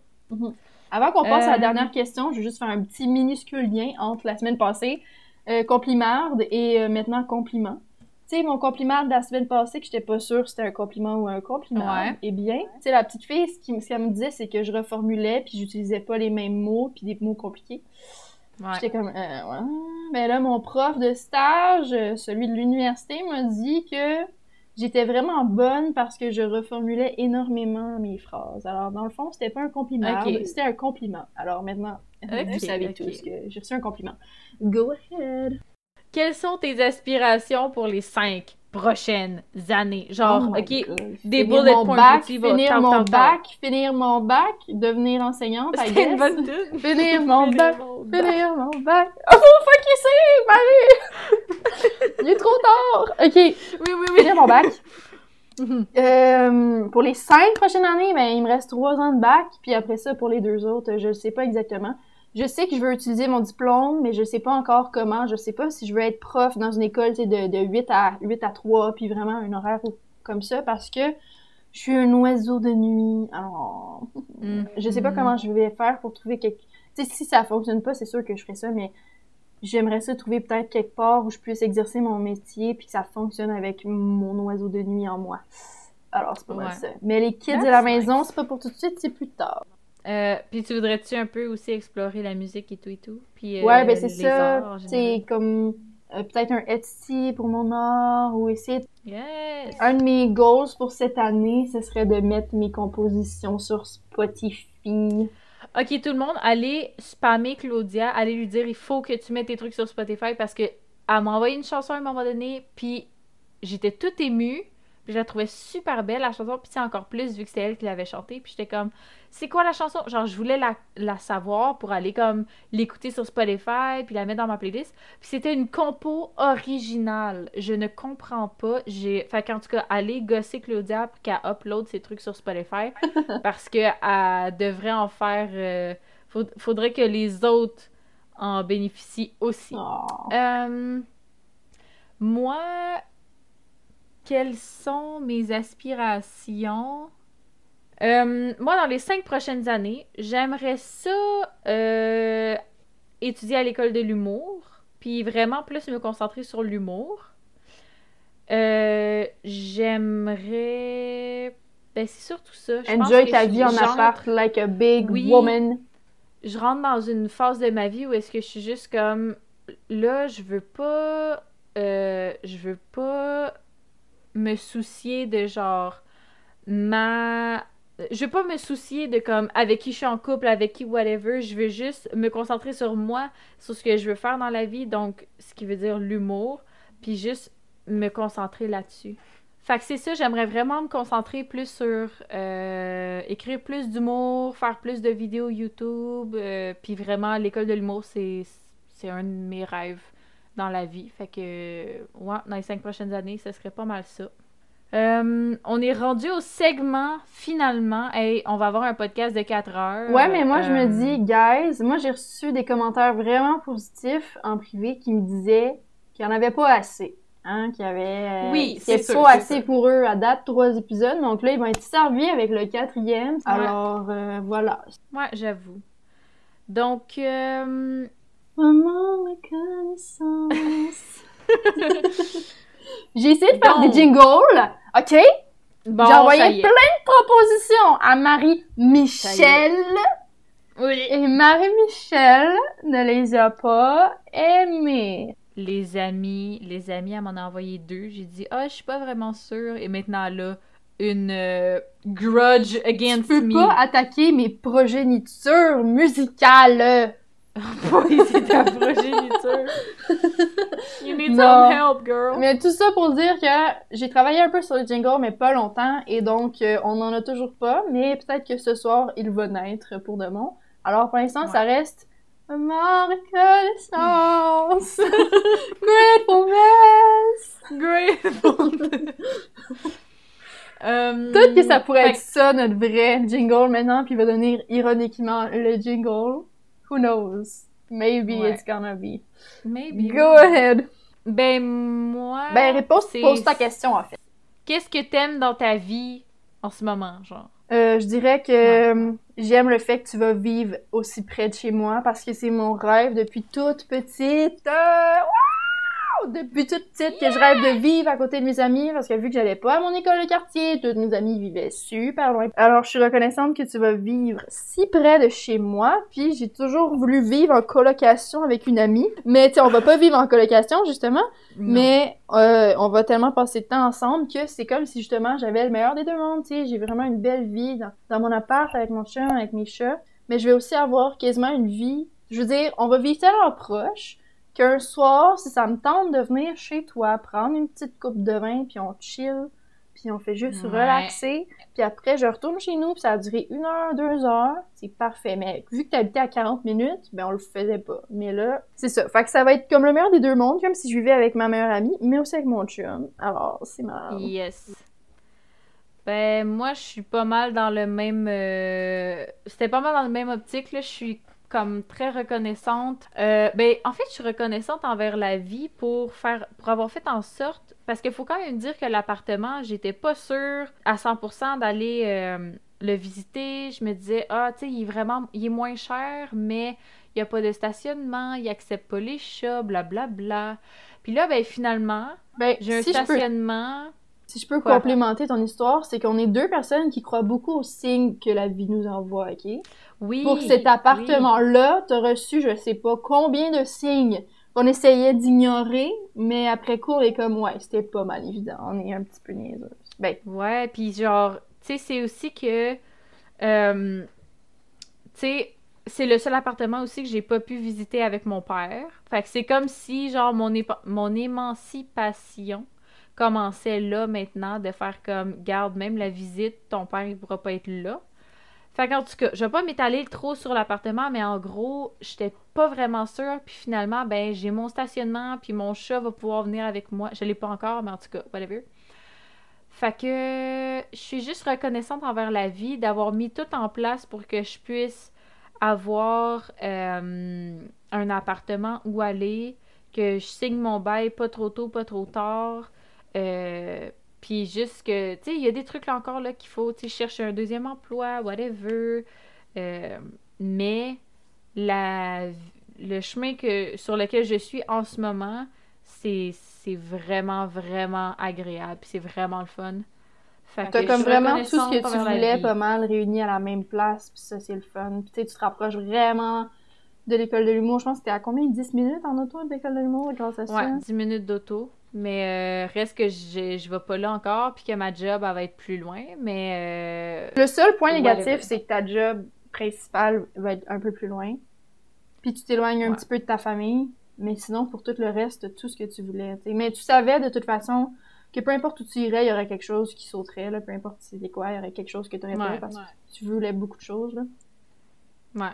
Avant qu'on passe à la Euh, dernière question, je vais juste faire un petit minuscule lien entre la semaine passée, euh, complimarde, et euh, maintenant compliment. Tu sais, mon compliment de la semaine passée, que j'étais pas sûre si c'était un compliment ou un compliment. Ouais. Eh bien, tu sais, la petite fille, ce qu'elle me disait, c'est que je reformulais, puis j'utilisais pas les mêmes mots, puis des mots compliqués. Ouais. J'étais comme, euh, ouais. Mais là, mon prof de stage, euh, celui de l'université, m'a dit que j'étais vraiment bonne parce que je reformulais énormément mes phrases. Alors, dans le fond, c'était pas un compliment, c'était un compliment. Alors maintenant, Ok, vous savez tous que j'ai reçu un compliment. Go ahead! Quelles sont tes aspirations pour les cinq prochaines années? Genre, Oh ok, God. des Finir bullet points bac, finir tap, mon bac, finir mon bac, devenir enseignante, I une bonne tune. Finir mon bac, finir mon bac. Oh, fuck ici, Marie! Il est trop tard! Ok, Oui, oui, oui. finir mon bac. Euh, pour les cinq prochaines années, ben, il me reste trois ans de bac, puis après ça, pour les deux autres, je sais pas exactement. Je sais que je veux utiliser mon diplôme, mais je sais pas encore comment. Je sais pas si je veux être prof dans une école, de, de 8 à, 8 à 3, puis vraiment un horaire comme ça, parce que je suis un oiseau de nuit. Alors, je sais pas comment je vais faire pour trouver quelque... Tu sais, si ça fonctionne pas, c'est sûr que je ferai ça, mais j'aimerais ça trouver peut-être quelque part où je puisse exercer mon métier puis que ça fonctionne avec mon oiseau de nuit en moi. Alors, c'est pas mal ça. Mais les kids That's à la maison, nice. c'est pas pour tout de suite, c'est plus tard. Euh, puis tu voudrais-tu un peu aussi explorer la musique et tout et tout? Puis, euh, ouais, ben c'est ça. C'est comme euh, peut-être un Etsy pour mon art ou essayer... Yes! Un de mes goals pour cette année, ce serait de mettre mes compositions sur Spotify. Ok, tout le monde, allez spammer Claudia, allez lui dire il faut que tu mettes tes trucs sur Spotify parce que elle m'a envoyé une chanson à un moment donné, puis j'étais toute émue, je la trouvais super belle la chanson, puis c'est encore plus vu que c'est elle qui l'avait chantée, puis j'étais comme c'est quoi la chanson? Genre je voulais la, la savoir pour aller comme l'écouter sur Spotify puis la mettre dans ma playlist. Puis c'était une compo originale. Je ne comprends pas. J'ai fait qu'en tout cas, allez gosser Claudia pour qu'elle upload ses trucs sur Spotify parce que elle devrait en faire euh, faud- faudrait que les autres en bénéficient aussi. Oh. Euh, moi, quelles sont mes aspirations? Euh, moi, dans les cinq prochaines années, j'aimerais ça euh, étudier à l'école de l'humour, puis vraiment plus me concentrer sur l'humour. Euh, j'aimerais... Ben, c'est surtout ça. Je Enjoy ta vie en appart like a big Oui. woman. je rentre dans une phase de ma vie où est-ce que je suis juste comme là je veux pas je veux pas me soucier de genre ma je veux pas me soucier de comme avec qui je suis en couple avec qui whatever. Je veux juste me concentrer sur moi sur ce que je veux faire dans la vie donc ce qui veut dire l'humour puis juste me concentrer là-dessus. Fait que c'est ça, j'aimerais vraiment me concentrer plus sur euh, écrire plus d'humour, faire plus de vidéos YouTube, euh, puis vraiment l'école de l'humour, c'est c'est un de mes rêves dans la vie. Fait que, ouais, dans les cinq prochaines années, ce serait pas mal ça. Euh, on est rendu au segment, finalement. Hey, on va avoir un podcast de 4 heures. Ouais, mais moi, je me Euh, dis, guys, moi, j'ai reçu des commentaires vraiment positifs en privé qui me disaient qu'il n'y en avait pas assez. Hein, qu'il y avait, euh, Oui, c'est pas assez sûr. pour eux à date, trois épisodes. Donc là, ils vont être servis avec le quatrième. Alors, voilà. Ouais, j'avoue. Donc, euh, Maman, reconnaissance. j'ai essayé de faire Donc. des jingles, OK? bon, j'ai envoyé plein de propositions à Marie-Michel. Oui. Et Marie-Michel ne les a pas aimées. Les amis, les amis, elle m'en a envoyé deux. J'ai dit, ah, je suis pas vraiment sûre. Et maintenant, là, une euh, grudge Tu against peux me. pas attaquer mes progénitures musicales. Oui, c'est ta progéniture. you need Non. some help, girl. Mais tout ça pour dire que j'ai travaillé un peu sur le jingle, mais pas longtemps, et donc euh, on n'en a toujours pas, mais peut-être que ce soir, il va naître pour de bon. Alors pour l'instant, Ouais. ça reste ma reconnaissance, gratefulness. Grateful. Euh, Peut-être que ça pourrait fait être ça, notre vrai jingle maintenant, puis il va devenir ironiquement le jingle. Who knows? Maybe Ouais. it's gonna be. que- Maybe. Go ahead. Ben, moi. Ben, réponse, pose ta question, en fait. Qu'est-ce que t'aimes dans ta vie en ce moment, genre? Euh, je dirais que euh, j'aime le fait que tu vas vivre aussi près de chez moi parce que c'est mon rêve depuis toute petite. Euh! Depuis toute petite que je rêve de vivre à côté de mes amis parce que vu que j'allais pas à mon école de quartier, toutes mes amis vivaient super loin. Alors je suis reconnaissante que tu vas vivre si près de chez moi. Puis j'ai toujours voulu vivre en colocation avec une amie, mais tu sais on va pas vivre en colocation justement. Non. Mais euh, on va tellement passer de temps ensemble que c'est comme si justement j'avais le meilleur des deux mondes, tu sais, j'ai vraiment une belle vie dans, dans mon appart avec mon chien, avec mes chats, mais je vais aussi avoir quasiment une vie, je veux dire, on va vivre tellement proche qu'un soir, si ça me tente de venir chez toi, prendre une petite coupe de vin, puis on chill, puis on fait juste Ouais. relaxer, puis après, je retourne chez nous, puis ça a duré une heure, deux heures, c'est parfait. Mais vu que t'habitais à 40 minutes, ben on le faisait pas. Mais là, c'est ça. Fait que ça va être comme le meilleur des deux mondes, comme si je vivais avec ma meilleure amie, mais aussi avec mon chum. Alors, c'est marrant. Yes. Ben, moi, je suis pas mal dans le même. euh, C'était pas mal dans le même optique, là. Je suis comme très reconnaissante. Euh, ben, en fait, je suis reconnaissante envers la vie pour faire, pour avoir fait en sorte. Parce qu'il faut quand même dire que l'appartement, j'étais pas sûre à 100% d'aller euh, le visiter. Je me disais, ah, tu sais, il est vraiment, il est moins cher, mais il y a pas de stationnement, il accepte pas les chats, blablabla. Puis là, ben, finalement, Ben, j'ai un si stationnement. Si je peux Quoi? complémenter ton histoire, c'est qu'on est deux personnes qui croient beaucoup aux signes que la vie nous envoie, OK? Oui. Pour cet appartement-là, t'as reçu je sais pas combien de signes qu'on essayait d'ignorer, mais après coup, on est comme, ouais, c'était pas mal évident, on est un petit peu niaiseuse. Ben, oui. Ouais, puis genre, tu sais, c'est aussi que. euh, tu sais, c'est le seul appartement aussi que j'ai pas pu visiter avec mon père. Fait que c'est comme si, genre, mon, mon émancipation commençait là maintenant, de faire comme, garde, même la visite, ton père, il pourra pas être là. Fait qu'en tout cas, je vais pas m'étaler trop sur l'appartement, mais en gros, j'étais pas vraiment sûre. Puis finalement, ben, j'ai mon stationnement, puis mon chat va pouvoir venir avec moi. Je l'ai pas encore, mais en tout cas, whatever. Fait que je suis juste reconnaissante envers la vie d'avoir mis tout en place pour que je puisse avoir euh, un appartement où aller, que je signe mon bail pas trop tôt, pas trop tard. Euh, puis juste que, tu sais, il y a des trucs là encore là qu'il faut, tu sais, chercher un deuxième emploi, whatever. Euh, mais la, le chemin que, sur lequel je suis en ce moment, c'est vraiment, vraiment agréable. C'est vraiment le fun. T'as comme vraiment tout ce que tu voulais pas mal réuni à la même place, puis ça, c'est le fun. Puis tu sais, tu te rapproches vraiment de l'école de l'humour. Je pense que t'es à combien? 10 minutes en auto de l'école de l'humour grâce à ça? Ouais, 10 minutes d'auto. Mais euh, reste que je, vais pas là encore, puis que ma job, elle va être plus loin. Mais euh, Le seul point négatif, c'est que ta job principale va être un peu plus loin. Puis tu t'éloignes un petit peu de ta famille. Mais sinon, pour tout le reste, tout ce que tu voulais. t'sais. Mais tu savais de toute façon que peu importe où tu irais, il y aurait quelque chose qui sauterait. Là. Peu importe c'était quoi, il y aurait quelque chose que tu aurais Ouais, fait parce que tu voulais beaucoup de choses. Là. ouais.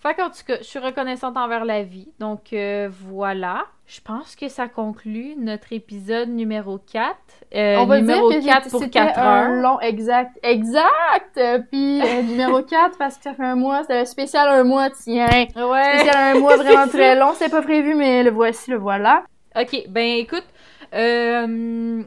Fait qu'en tout cas, je suis reconnaissante envers la vie. Donc euh, voilà. Je pense que ça conclut notre épisode numéro 4. Euh, On va numéro dire que 4 c'était- pour c'était 4 un heures. long... Exact, exact! Puis euh, numéro 4, parce que ça fait un mois, c'était spécial un mois, tiens! Ouais. Spécial un mois vraiment très long, c'était pas prévu, mais le voici, le voilà. Ok, ben écoute, euh,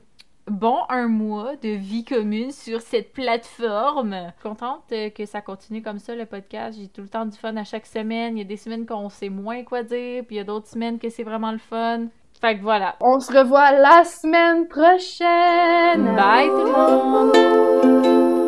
bon un mois de vie commune sur cette plateforme. Je suis contente euh, que ça continue comme ça le podcast. J'ai tout le temps du fun à chaque semaine. Il y a des semaines qu'on sait moins quoi dire, puis il y a d'autres semaines que c'est vraiment le fun. Fait que voilà. On se revoit la semaine prochaine! Bye tout le monde!